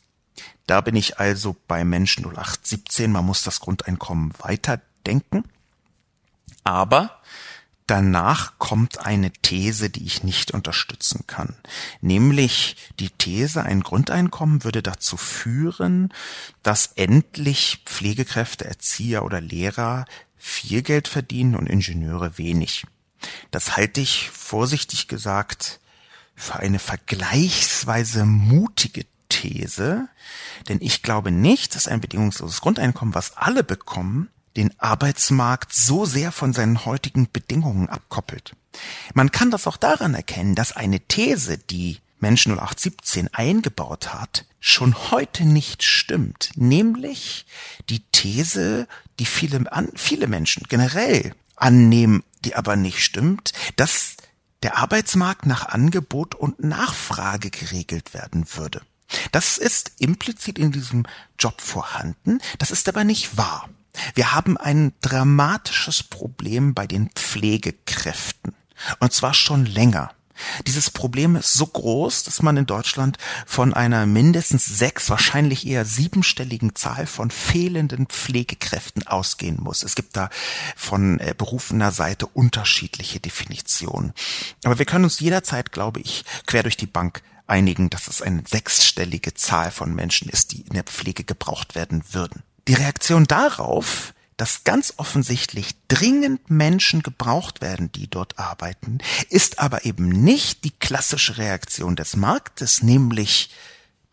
Da bin ich also bei Menschen 0817. Man muss das Grundeinkommen weiterdenken. Aber danach kommt eine These, die ich nicht unterstützen kann. Nämlich die These, ein Grundeinkommen würde dazu führen, dass endlich Pflegekräfte, Erzieher oder Lehrer viel Geld verdienen und Ingenieure wenig. Das halte ich vorsichtig gesagt für eine vergleichsweise mutige These, denn ich glaube nicht, dass ein bedingungsloses Grundeinkommen, was alle bekommen, den Arbeitsmarkt so sehr von seinen heutigen Bedingungen abkoppelt. Man kann das auch daran erkennen, dass eine These, die Mensch 0817 eingebaut hat, schon heute nicht stimmt, nämlich die These, die viele, viele Menschen generell annehmen, die aber nicht stimmt, dass der Arbeitsmarkt nach Angebot und Nachfrage geregelt werden würde. Das ist implizit in diesem Job vorhanden, das ist aber nicht wahr. Wir haben ein dramatisches Problem bei den Pflegekräften. Und zwar schon länger. Dieses Problem ist so groß, dass man in Deutschland von einer mindestens sechs, wahrscheinlich eher siebenstelligen Zahl von fehlenden Pflegekräften ausgehen muss. Es gibt da von äh, berufener Seite unterschiedliche Definitionen. Aber wir können uns jederzeit, glaube ich, quer durch die Bank einigen, dass es eine sechsstellige Zahl von Menschen ist, die in der Pflege gebraucht werden würden. Die Reaktion darauf, dass ganz offensichtlich dringend Menschen gebraucht werden, die dort arbeiten, ist aber eben nicht die klassische Reaktion des Marktes, nämlich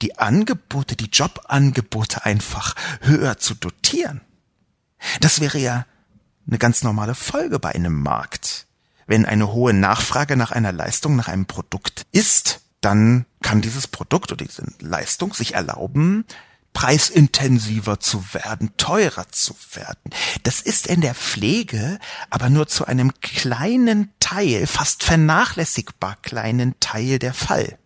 die Angebote, die Jobangebote einfach höher zu dotieren. Das wäre ja eine ganz normale Folge bei einem Markt. Wenn eine hohe Nachfrage nach einer Leistung, nach einem Produkt ist, dann kann dieses Produkt oder diese Leistung sich erlauben, preisintensiver zu werden, teurer zu werden. Das ist in der Pflege aber nur zu einem kleinen Teil, fast vernachlässigbar kleinen Teil der Fall.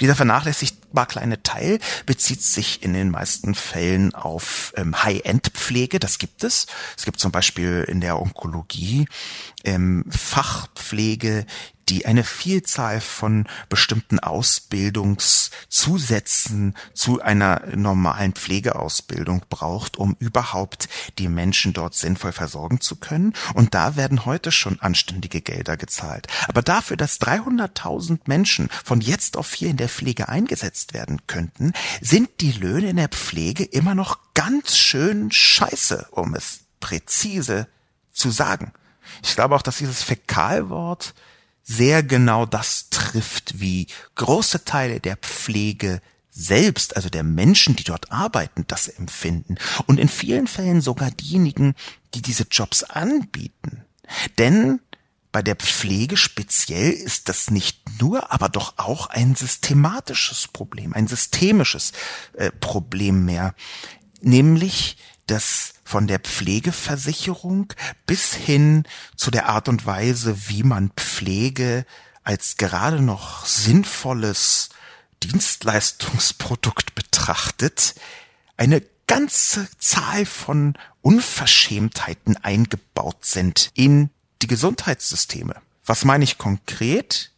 Dieser vernachlässigbar kleine Teil bezieht sich in den meisten Fällen auf ähm, High-End-Pflege, das gibt es. Es gibt zum Beispiel in der Onkologie ähm, Fachpflege, die eine Vielzahl von bestimmten Ausbildungszusätzen zu einer normalen Pflegeausbildung braucht, um überhaupt die Menschen dort sinnvoll versorgen zu können. Und da werden heute schon anständige Gelder gezahlt. Aber dafür, dass 300.000 Menschen von jetzt auf hier in der Pflege eingesetzt werden könnten, sind die Löhne in der Pflege immer noch ganz schön scheiße, um es präzise zu sagen. Ich glaube auch, dass dieses Fäkalwort sehr genau das trifft, wie große Teile der Pflege selbst, also der Menschen, die dort arbeiten, das empfinden. Und in vielen Fällen sogar diejenigen, die diese Jobs anbieten. Denn bei der Pflege speziell ist das nicht nur, aber doch auch ein systematisches Problem, ein systemisches äh, Problem mehr, nämlich das von der Pflegeversicherung bis hin zu der Art und Weise, wie man Pflege als gerade noch sinnvolles Dienstleistungsprodukt betrachtet, eine ganze Zahl von Unverschämtheiten eingebaut sind in die Gesundheitssysteme. Was meine ich konkret?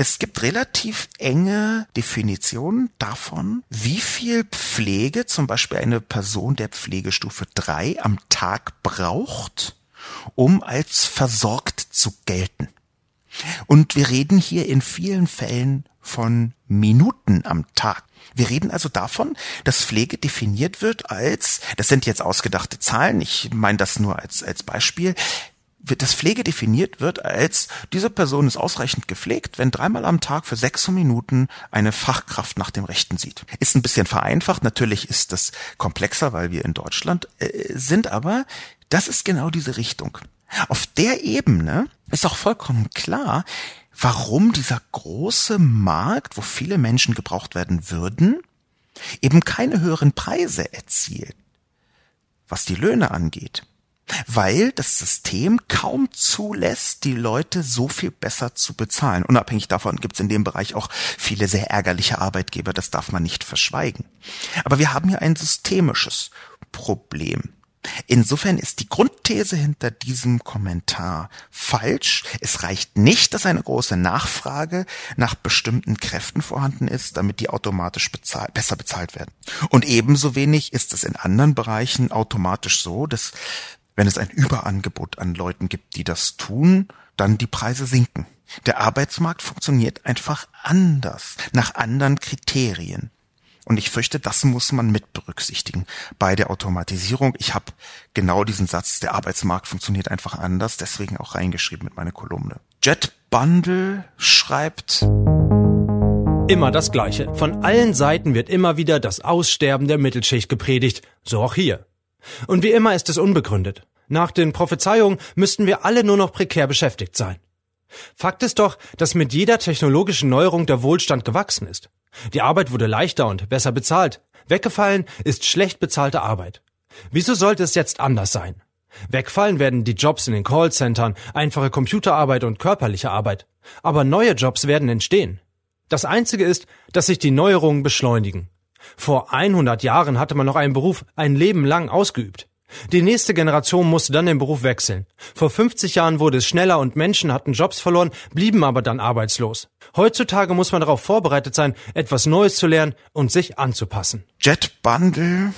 Es gibt relativ enge Definitionen davon, wie viel Pflege zum Beispiel eine Person der Pflegestufe 3 am Tag braucht, um als versorgt zu gelten. Und wir reden hier in vielen Fällen von Minuten am Tag. Wir reden also davon, dass Pflege definiert wird als, das sind jetzt ausgedachte Zahlen, ich meine das nur als, als Beispiel, das Pflege definiert wird als, diese Person ist ausreichend gepflegt, wenn dreimal am Tag für sechs Minuten eine Fachkraft nach dem Rechten sieht. Ist ein bisschen vereinfacht, natürlich ist das komplexer, weil wir in Deutschland äh, sind, aber das ist genau diese Richtung. Auf der Ebene ist auch vollkommen klar, warum dieser große Markt, wo viele Menschen gebraucht werden würden, eben keine höheren Preise erzielt, was die Löhne angeht weil das System kaum zulässt, die Leute so viel besser zu bezahlen. Unabhängig davon gibt es in dem Bereich auch viele sehr ärgerliche Arbeitgeber, das darf man nicht verschweigen. Aber wir haben hier ein systemisches Problem. Insofern ist die Grundthese hinter diesem Kommentar falsch. Es reicht nicht, dass eine große Nachfrage nach bestimmten Kräften vorhanden ist, damit die automatisch bezahlt, besser bezahlt werden. Und ebenso wenig ist es in anderen Bereichen automatisch so, dass wenn es ein Überangebot an Leuten gibt, die das tun, dann die Preise sinken. Der Arbeitsmarkt funktioniert einfach anders, nach anderen Kriterien. Und ich fürchte, das muss man mit berücksichtigen bei der Automatisierung. Ich habe genau diesen Satz, der Arbeitsmarkt funktioniert einfach anders, deswegen auch reingeschrieben mit meiner Kolumne. Jet Bundle schreibt Immer das Gleiche. Von allen Seiten wird immer wieder das Aussterben der Mittelschicht gepredigt. So auch hier. Und wie immer ist es unbegründet. Nach den Prophezeiungen müssten wir alle nur noch prekär beschäftigt sein. Fakt ist doch, dass mit jeder technologischen Neuerung der Wohlstand gewachsen ist. Die Arbeit wurde leichter und besser bezahlt. Weggefallen ist schlecht bezahlte Arbeit. Wieso sollte es jetzt anders sein? Wegfallen werden die Jobs in den Callcentern, einfache Computerarbeit und körperliche Arbeit. Aber neue Jobs werden entstehen. Das Einzige ist, dass sich die Neuerungen beschleunigen. Vor 100 Jahren hatte man noch einen Beruf ein Leben lang ausgeübt. Die nächste Generation musste dann den Beruf wechseln. Vor 50 Jahren wurde es schneller und Menschen hatten Jobs verloren, blieben aber dann arbeitslos. Heutzutage muss man darauf vorbereitet sein, etwas Neues zu lernen und sich anzupassen. Jet Bundle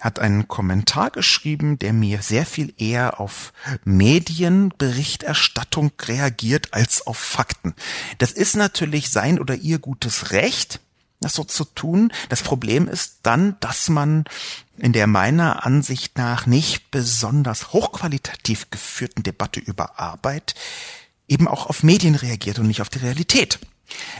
hat einen Kommentar geschrieben, der mir sehr viel eher auf Medienberichterstattung reagiert als auf Fakten. Das ist natürlich sein oder ihr gutes Recht das so zu tun. Das Problem ist dann, dass man in der meiner Ansicht nach nicht besonders hochqualitativ geführten Debatte über Arbeit eben auch auf Medien reagiert und nicht auf die Realität.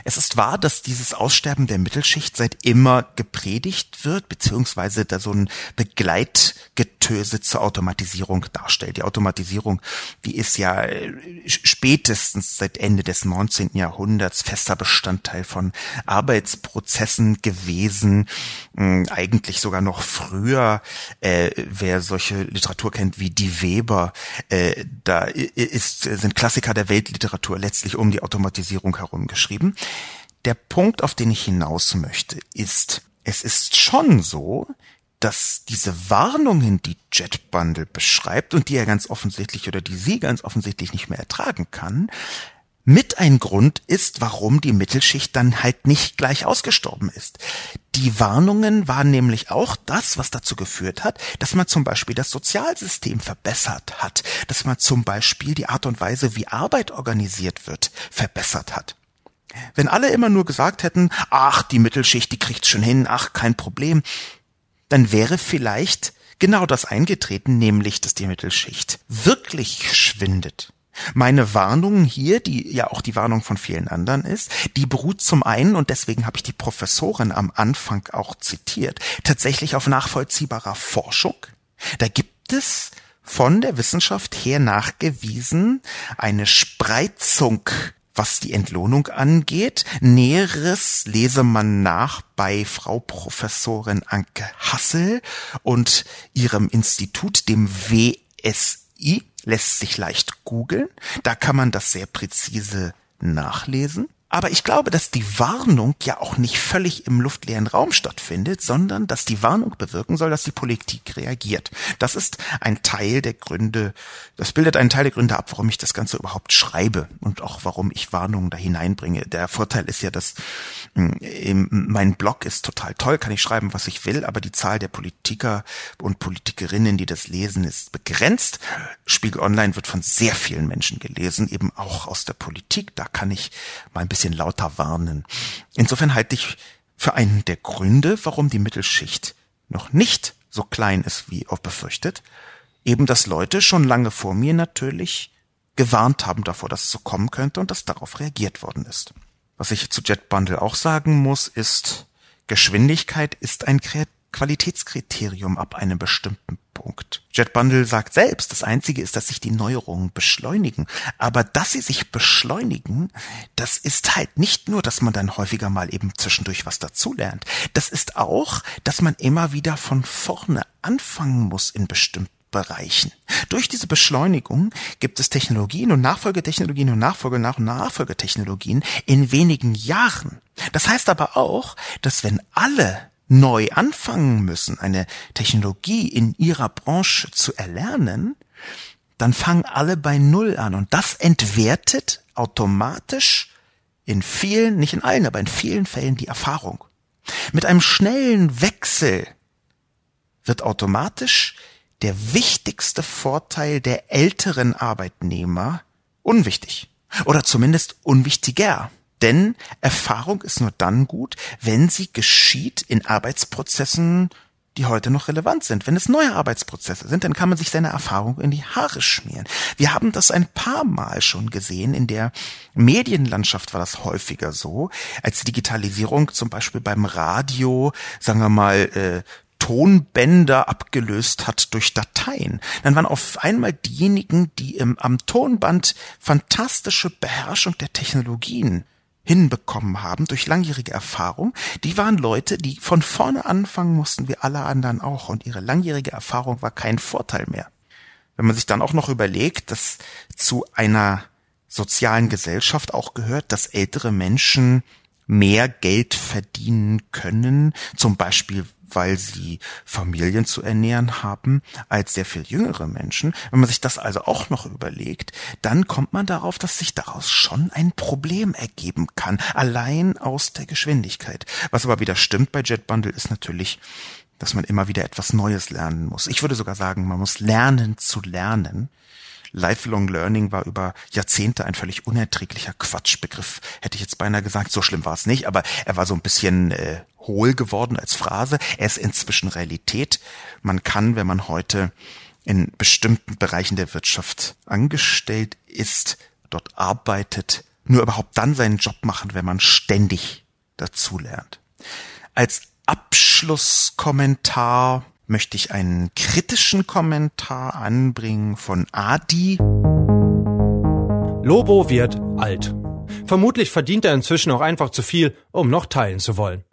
Es ist wahr, dass dieses Aussterben der Mittelschicht seit immer gepredigt wird, beziehungsweise da so ein Begleitgetöse zur Automatisierung darstellt. Die Automatisierung, die ist ja äh, spätestens seit Ende des 19. Jahrhunderts fester Bestandteil von Arbeitsprozessen gewesen, hm, eigentlich sogar noch früher. Äh, wer solche Literatur kennt wie die Weber, äh, da ist, sind Klassiker der Weltliteratur letztlich um die Automatisierung herum geschrieben geschrieben. Der Punkt, auf den ich hinaus möchte, ist, es ist schon so, dass diese Warnungen, die JetBundle beschreibt und die er ganz offensichtlich oder die sie ganz offensichtlich nicht mehr ertragen kann, mit ein Grund ist, warum die Mittelschicht dann halt nicht gleich ausgestorben ist. Die Warnungen waren nämlich auch das, was dazu geführt hat, dass man zum Beispiel das Sozialsystem verbessert hat, dass man zum Beispiel die Art und Weise, wie Arbeit organisiert wird, verbessert hat. Wenn alle immer nur gesagt hätten, ach, die Mittelschicht, die kriegt's schon hin, ach, kein Problem, dann wäre vielleicht genau das eingetreten, nämlich, dass die Mittelschicht wirklich schwindet. Meine Warnung hier, die ja auch die Warnung von vielen anderen ist, die beruht zum einen, und deswegen habe ich die Professorin am Anfang auch zitiert, tatsächlich auf nachvollziehbarer Forschung. Da gibt es von der Wissenschaft her nachgewiesen eine Spreizung was die Entlohnung angeht. Näheres lese man nach bei Frau Professorin Anke Hassel und ihrem Institut, dem WSI, lässt sich leicht googeln. Da kann man das sehr präzise nachlesen. Aber ich glaube, dass die Warnung ja auch nicht völlig im luftleeren Raum stattfindet, sondern dass die Warnung bewirken soll, dass die Politik reagiert. Das ist ein Teil der Gründe, das bildet einen Teil der Gründe ab, warum ich das Ganze überhaupt schreibe und auch warum ich Warnungen da hineinbringe. Der Vorteil ist ja, dass hm, mein Blog ist total toll, kann ich schreiben, was ich will, aber die Zahl der Politiker und Politikerinnen, die das lesen, ist begrenzt. Spiegel Online wird von sehr vielen Menschen gelesen, eben auch aus der Politik. Da kann ich mal ein bisschen lauter warnen. Insofern halte ich für einen der Gründe, warum die Mittelschicht noch nicht so klein ist wie auch befürchtet, eben dass Leute schon lange vor mir natürlich gewarnt haben davor, dass es so kommen könnte und dass darauf reagiert worden ist. Was ich zu JetBundle auch sagen muss, ist, Geschwindigkeit ist ein Qualitätskriterium ab einem bestimmten Punkt. JetBundle sagt selbst, das Einzige ist, dass sich die Neuerungen beschleunigen. Aber dass sie sich beschleunigen, das ist halt nicht nur, dass man dann häufiger mal eben zwischendurch was dazulernt. Das ist auch, dass man immer wieder von vorne anfangen muss in bestimmten Bereichen. Durch diese Beschleunigung gibt es Technologien und Nachfolgetechnologien und Nachfolge nach Nachfolgetechnologien in wenigen Jahren. Das heißt aber auch, dass wenn alle neu anfangen müssen, eine Technologie in ihrer Branche zu erlernen, dann fangen alle bei Null an. Und das entwertet automatisch in vielen, nicht in allen, aber in vielen Fällen die Erfahrung. Mit einem schnellen Wechsel wird automatisch der wichtigste Vorteil der älteren Arbeitnehmer unwichtig. Oder zumindest unwichtiger. Denn Erfahrung ist nur dann gut, wenn sie geschieht in Arbeitsprozessen, die heute noch relevant sind. Wenn es neue Arbeitsprozesse sind, dann kann man sich seine Erfahrung in die Haare schmieren. Wir haben das ein paar Mal schon gesehen. In der Medienlandschaft war das häufiger so, als Digitalisierung zum Beispiel beim Radio, sagen wir mal, äh, Tonbänder abgelöst hat durch Dateien. Dann waren auf einmal diejenigen, die im, am Tonband fantastische Beherrschung der Technologien hinbekommen haben durch langjährige Erfahrung, die waren Leute, die von vorne anfangen mussten, wie alle anderen auch, und ihre langjährige Erfahrung war kein Vorteil mehr. Wenn man sich dann auch noch überlegt, dass zu einer sozialen Gesellschaft auch gehört, dass ältere Menschen mehr Geld verdienen können, zum Beispiel weil sie Familien zu ernähren haben, als sehr viel jüngere Menschen. Wenn man sich das also auch noch überlegt, dann kommt man darauf, dass sich daraus schon ein Problem ergeben kann, allein aus der Geschwindigkeit. Was aber wieder stimmt bei JetBundle ist natürlich, dass man immer wieder etwas Neues lernen muss. Ich würde sogar sagen, man muss lernen zu lernen. Lifelong Learning war über Jahrzehnte ein völlig unerträglicher Quatschbegriff. Hätte ich jetzt beinahe gesagt, so schlimm war es nicht, aber er war so ein bisschen äh, hohl geworden als Phrase. Er ist inzwischen Realität. Man kann, wenn man heute in bestimmten Bereichen der Wirtschaft angestellt ist, dort arbeitet, nur überhaupt dann seinen Job machen, wenn man ständig dazulernt. Als Abschlusskommentar möchte ich einen kritischen Kommentar anbringen von Adi. Lobo wird alt. Vermutlich verdient er inzwischen auch einfach zu viel, um noch teilen zu wollen.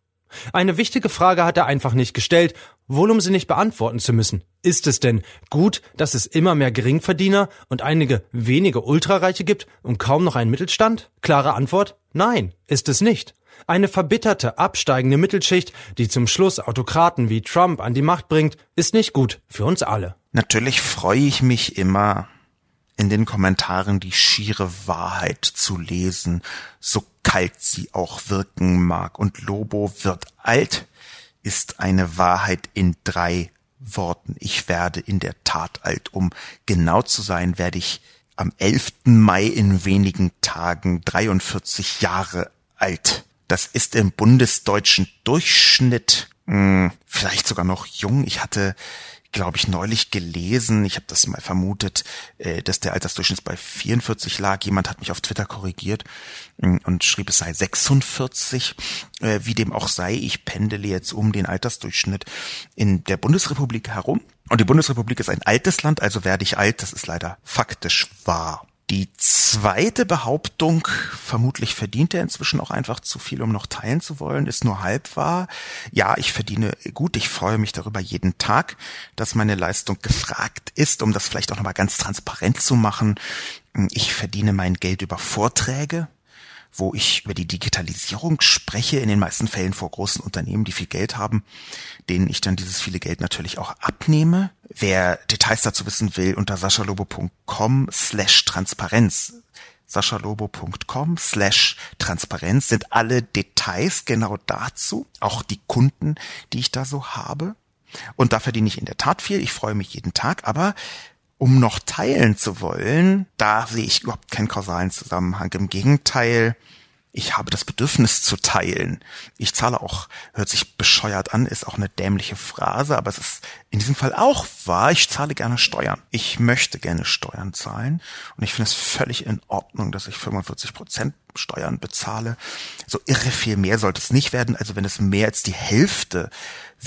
Eine wichtige Frage hat er einfach nicht gestellt, wohl um sie nicht beantworten zu müssen. Ist es denn gut, dass es immer mehr Geringverdiener und einige wenige Ultrareiche gibt und kaum noch einen Mittelstand? Klare Antwort? Nein, ist es nicht. Eine verbitterte, absteigende Mittelschicht, die zum Schluss Autokraten wie Trump an die Macht bringt, ist nicht gut für uns alle. Natürlich freue ich mich immer, in den Kommentaren die schiere Wahrheit zu lesen, so kalt sie auch wirken mag. Und Lobo wird alt, ist eine Wahrheit in drei Worten. Ich werde in der Tat alt. Um genau zu sein, werde ich am 11. Mai in wenigen Tagen 43 Jahre alt. Das ist im bundesdeutschen Durchschnitt mh, hm, vielleicht sogar noch jung. Ich hatte glaube ich, neulich gelesen, ich habe das mal vermutet, äh, dass der Altersdurchschnitt bei 44 lag. Jemand hat mich auf Twitter korrigiert äh, und schrieb, es sei 46. Äh, wie dem auch sei, ich pendele jetzt um den Altersdurchschnitt in der Bundesrepublik herum. Und die Bundesrepublik ist ein altes Land, also werde ich alt, das ist leider faktisch wahr. Die zweite Behauptung, vermutlich verdient er inzwischen auch einfach zu viel, um noch teilen zu wollen, ist nur halb wahr. Ja, ich verdiene gut, ich freue mich darüber jeden Tag, dass meine Leistung gefragt ist, um das vielleicht auch nochmal ganz transparent zu machen. Ich verdiene mein Geld über Vorträge, wo ich über die Digitalisierung spreche, in den meisten Fällen vor großen Unternehmen, die viel Geld haben, denen ich dann dieses viele Geld natürlich auch abnehme. Wer Details dazu wissen will, unter saschalobo.com slash Transparenz saschalobo.com slash Transparenz sind alle Details genau dazu, auch die Kunden, die ich da so habe. Und da verdiene ich in der Tat viel. Ich freue mich jeden Tag, aber um noch teilen zu wollen, da sehe ich überhaupt keinen kausalen Zusammenhang. Im Gegenteil, ich habe das Bedürfnis zu teilen. Ich zahle auch, hört sich bescheuert an, ist auch eine dämliche Phrase, aber es ist in diesem Fall auch wahr. Ich zahle gerne Steuern. Ich möchte gerne Steuern zahlen und ich finde es völlig in Ordnung, dass ich 45 Prozent Steuern bezahle. So irre viel mehr sollte es nicht werden. Also wenn es mehr als die Hälfte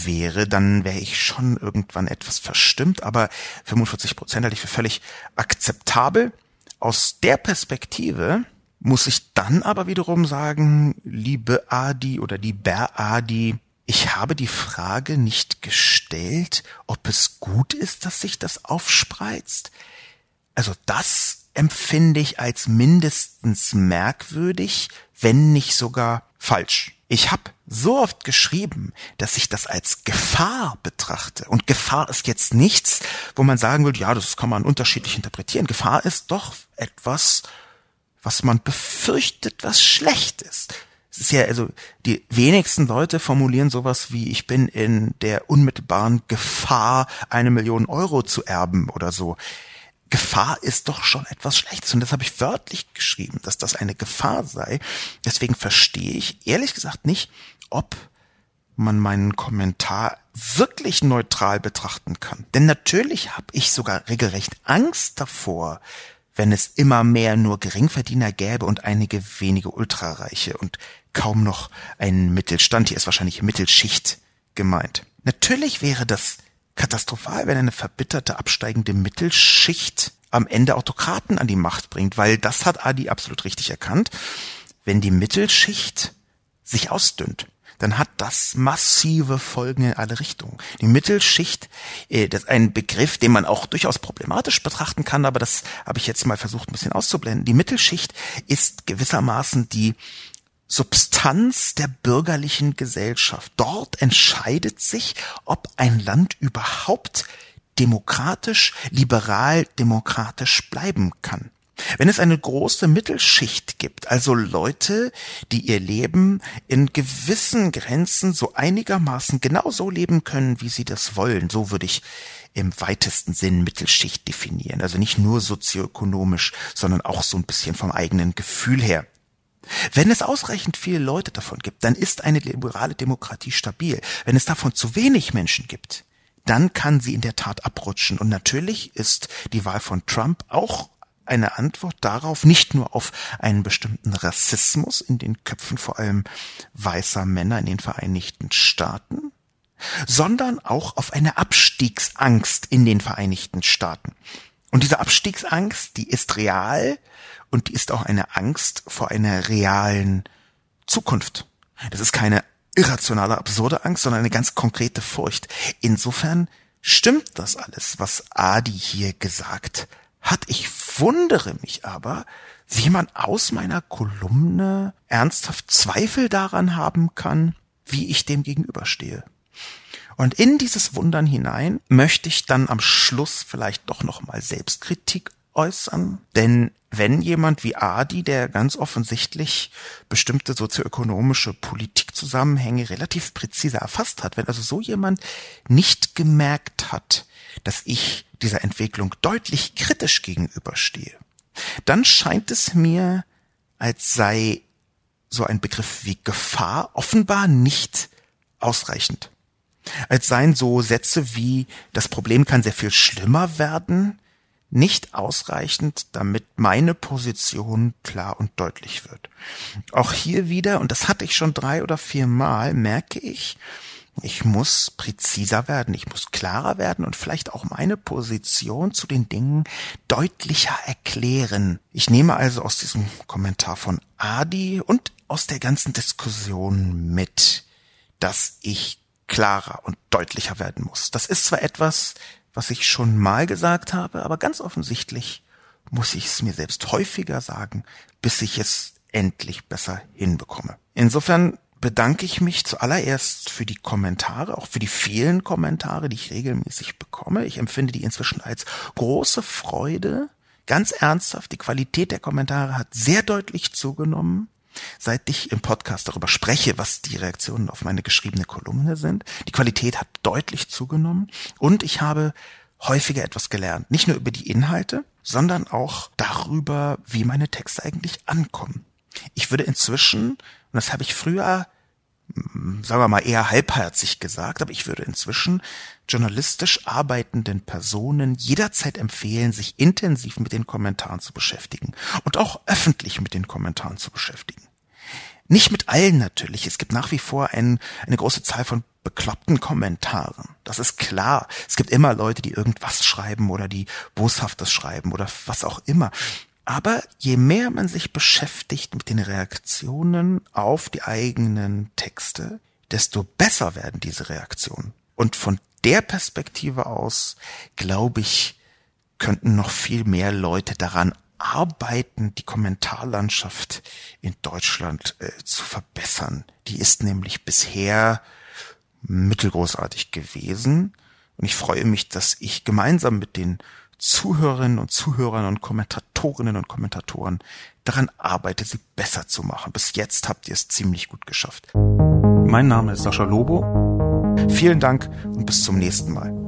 wäre, dann wäre ich schon irgendwann etwas verstimmt, aber 45 Prozent halte ich für völlig akzeptabel. Aus der Perspektive muss ich dann aber wiederum sagen, liebe Adi oder lieber Adi, ich habe die Frage nicht gestellt, ob es gut ist, dass sich das aufspreizt. Also das empfinde ich als mindestens merkwürdig, wenn nicht sogar falsch. Ich habe so oft geschrieben, dass ich das als Gefahr betrachte. Und Gefahr ist jetzt nichts, wo man sagen will, ja, das kann man unterschiedlich interpretieren. Gefahr ist doch etwas, was man befürchtet, was schlecht ist. Es ist ja, also, die wenigsten Leute formulieren sowas wie, ich bin in der unmittelbaren Gefahr, eine Million Euro zu erben oder so. Gefahr ist doch schon etwas Schlechtes. Und das habe ich wörtlich geschrieben, dass das eine Gefahr sei. Deswegen verstehe ich ehrlich gesagt nicht, ob man meinen Kommentar wirklich neutral betrachten kann. Denn natürlich habe ich sogar regelrecht Angst davor, wenn es immer mehr nur Geringverdiener gäbe und einige wenige Ultrareiche und kaum noch einen Mittelstand. Hier ist wahrscheinlich Mittelschicht gemeint. Natürlich wäre das katastrophal, wenn eine verbitterte absteigende Mittelschicht am Ende Autokraten an die Macht bringt, weil das hat Adi absolut richtig erkannt. Wenn die Mittelschicht sich ausdünnt, dann hat das massive Folgen in alle Richtungen. Die Mittelschicht, äh, das ist ein Begriff, den man auch durchaus problematisch betrachten kann, aber das habe ich jetzt mal versucht ein bisschen auszublenden. Die Mittelschicht ist gewissermaßen die Substanz der bürgerlichen Gesellschaft. Dort entscheidet sich, ob ein Land überhaupt demokratisch, liberal demokratisch bleiben kann. Wenn es eine große Mittelschicht gibt, also Leute, die ihr Leben in gewissen Grenzen so einigermaßen genau so leben können, wie sie das wollen, so würde ich im weitesten Sinn Mittelschicht definieren. Also nicht nur sozioökonomisch, sondern auch so ein bisschen vom eigenen Gefühl her. Wenn es ausreichend viele Leute davon gibt, dann ist eine liberale Demokratie stabil. Wenn es davon zu wenig Menschen gibt, dann kann sie in der Tat abrutschen. Und natürlich ist die Wahl von Trump auch eine Antwort darauf, nicht nur auf einen bestimmten Rassismus in den Köpfen vor allem weißer Männer in den Vereinigten Staaten, sondern auch auf eine Abstiegsangst in den Vereinigten Staaten. Und diese Abstiegsangst, die ist real und die ist auch eine Angst vor einer realen Zukunft. Das ist keine irrationale, absurde Angst, sondern eine ganz konkrete Furcht. Insofern stimmt das alles, was Adi hier gesagt hat. Ich wundere mich aber, wie man aus meiner Kolumne ernsthaft Zweifel daran haben kann, wie ich dem gegenüberstehe. Und in dieses Wundern hinein möchte ich dann am Schluss vielleicht doch noch mal Selbstkritik äußern, denn wenn jemand wie Adi, der ganz offensichtlich bestimmte sozioökonomische Politikzusammenhänge relativ präzise erfasst hat, wenn also so jemand nicht gemerkt hat, dass ich dieser Entwicklung deutlich kritisch gegenüberstehe, dann scheint es mir, als sei so ein Begriff wie Gefahr offenbar nicht ausreichend. Als seien so Sätze wie das Problem kann sehr viel schlimmer werden nicht ausreichend, damit meine Position klar und deutlich wird. Auch hier wieder, und das hatte ich schon drei oder vier Mal, merke ich, ich muss präziser werden, ich muss klarer werden und vielleicht auch meine Position zu den Dingen deutlicher erklären. Ich nehme also aus diesem Kommentar von Adi und aus der ganzen Diskussion mit, dass ich klarer und deutlicher werden muss. Das ist zwar etwas, was ich schon mal gesagt habe, aber ganz offensichtlich muss ich es mir selbst häufiger sagen, bis ich es endlich besser hinbekomme. Insofern bedanke ich mich zuallererst für die Kommentare, auch für die vielen Kommentare, die ich regelmäßig bekomme. Ich empfinde die inzwischen als große Freude. Ganz ernsthaft, die Qualität der Kommentare hat sehr deutlich zugenommen, seit ich im Podcast darüber spreche, was die Reaktionen auf meine geschriebene Kolumne sind. Die Qualität hat deutlich zugenommen und ich habe häufiger etwas gelernt. Nicht nur über die Inhalte, sondern auch darüber, wie meine Texte eigentlich ankommen. Ich würde inzwischen, und das habe ich früher, sagen wir mal, eher halbherzig gesagt, aber ich würde inzwischen journalistisch arbeitenden Personen jederzeit empfehlen, sich intensiv mit den Kommentaren zu beschäftigen und auch öffentlich mit den Kommentaren zu beschäftigen. Nicht mit allen natürlich. Es gibt nach wie vor ein, eine große Zahl von bekloppten Kommentaren. Das ist klar. Es gibt immer Leute, die irgendwas schreiben oder die boshaftes schreiben oder was auch immer. Aber je mehr man sich beschäftigt mit den Reaktionen auf die eigenen Texte, desto besser werden diese Reaktionen. Und von der Perspektive aus, glaube ich, könnten noch viel mehr Leute daran arbeiten, die Kommentarlandschaft in Deutschland äh, zu verbessern. Die ist nämlich bisher mittelgroßartig gewesen. Und ich freue mich, dass ich gemeinsam mit den Zuhörerinnen und Zuhörern und Kommentatorinnen und Kommentatoren daran arbeite, sie besser zu machen. Bis jetzt habt ihr es ziemlich gut geschafft. Mein Name ist Sascha Lobo. Vielen Dank und bis zum nächsten Mal.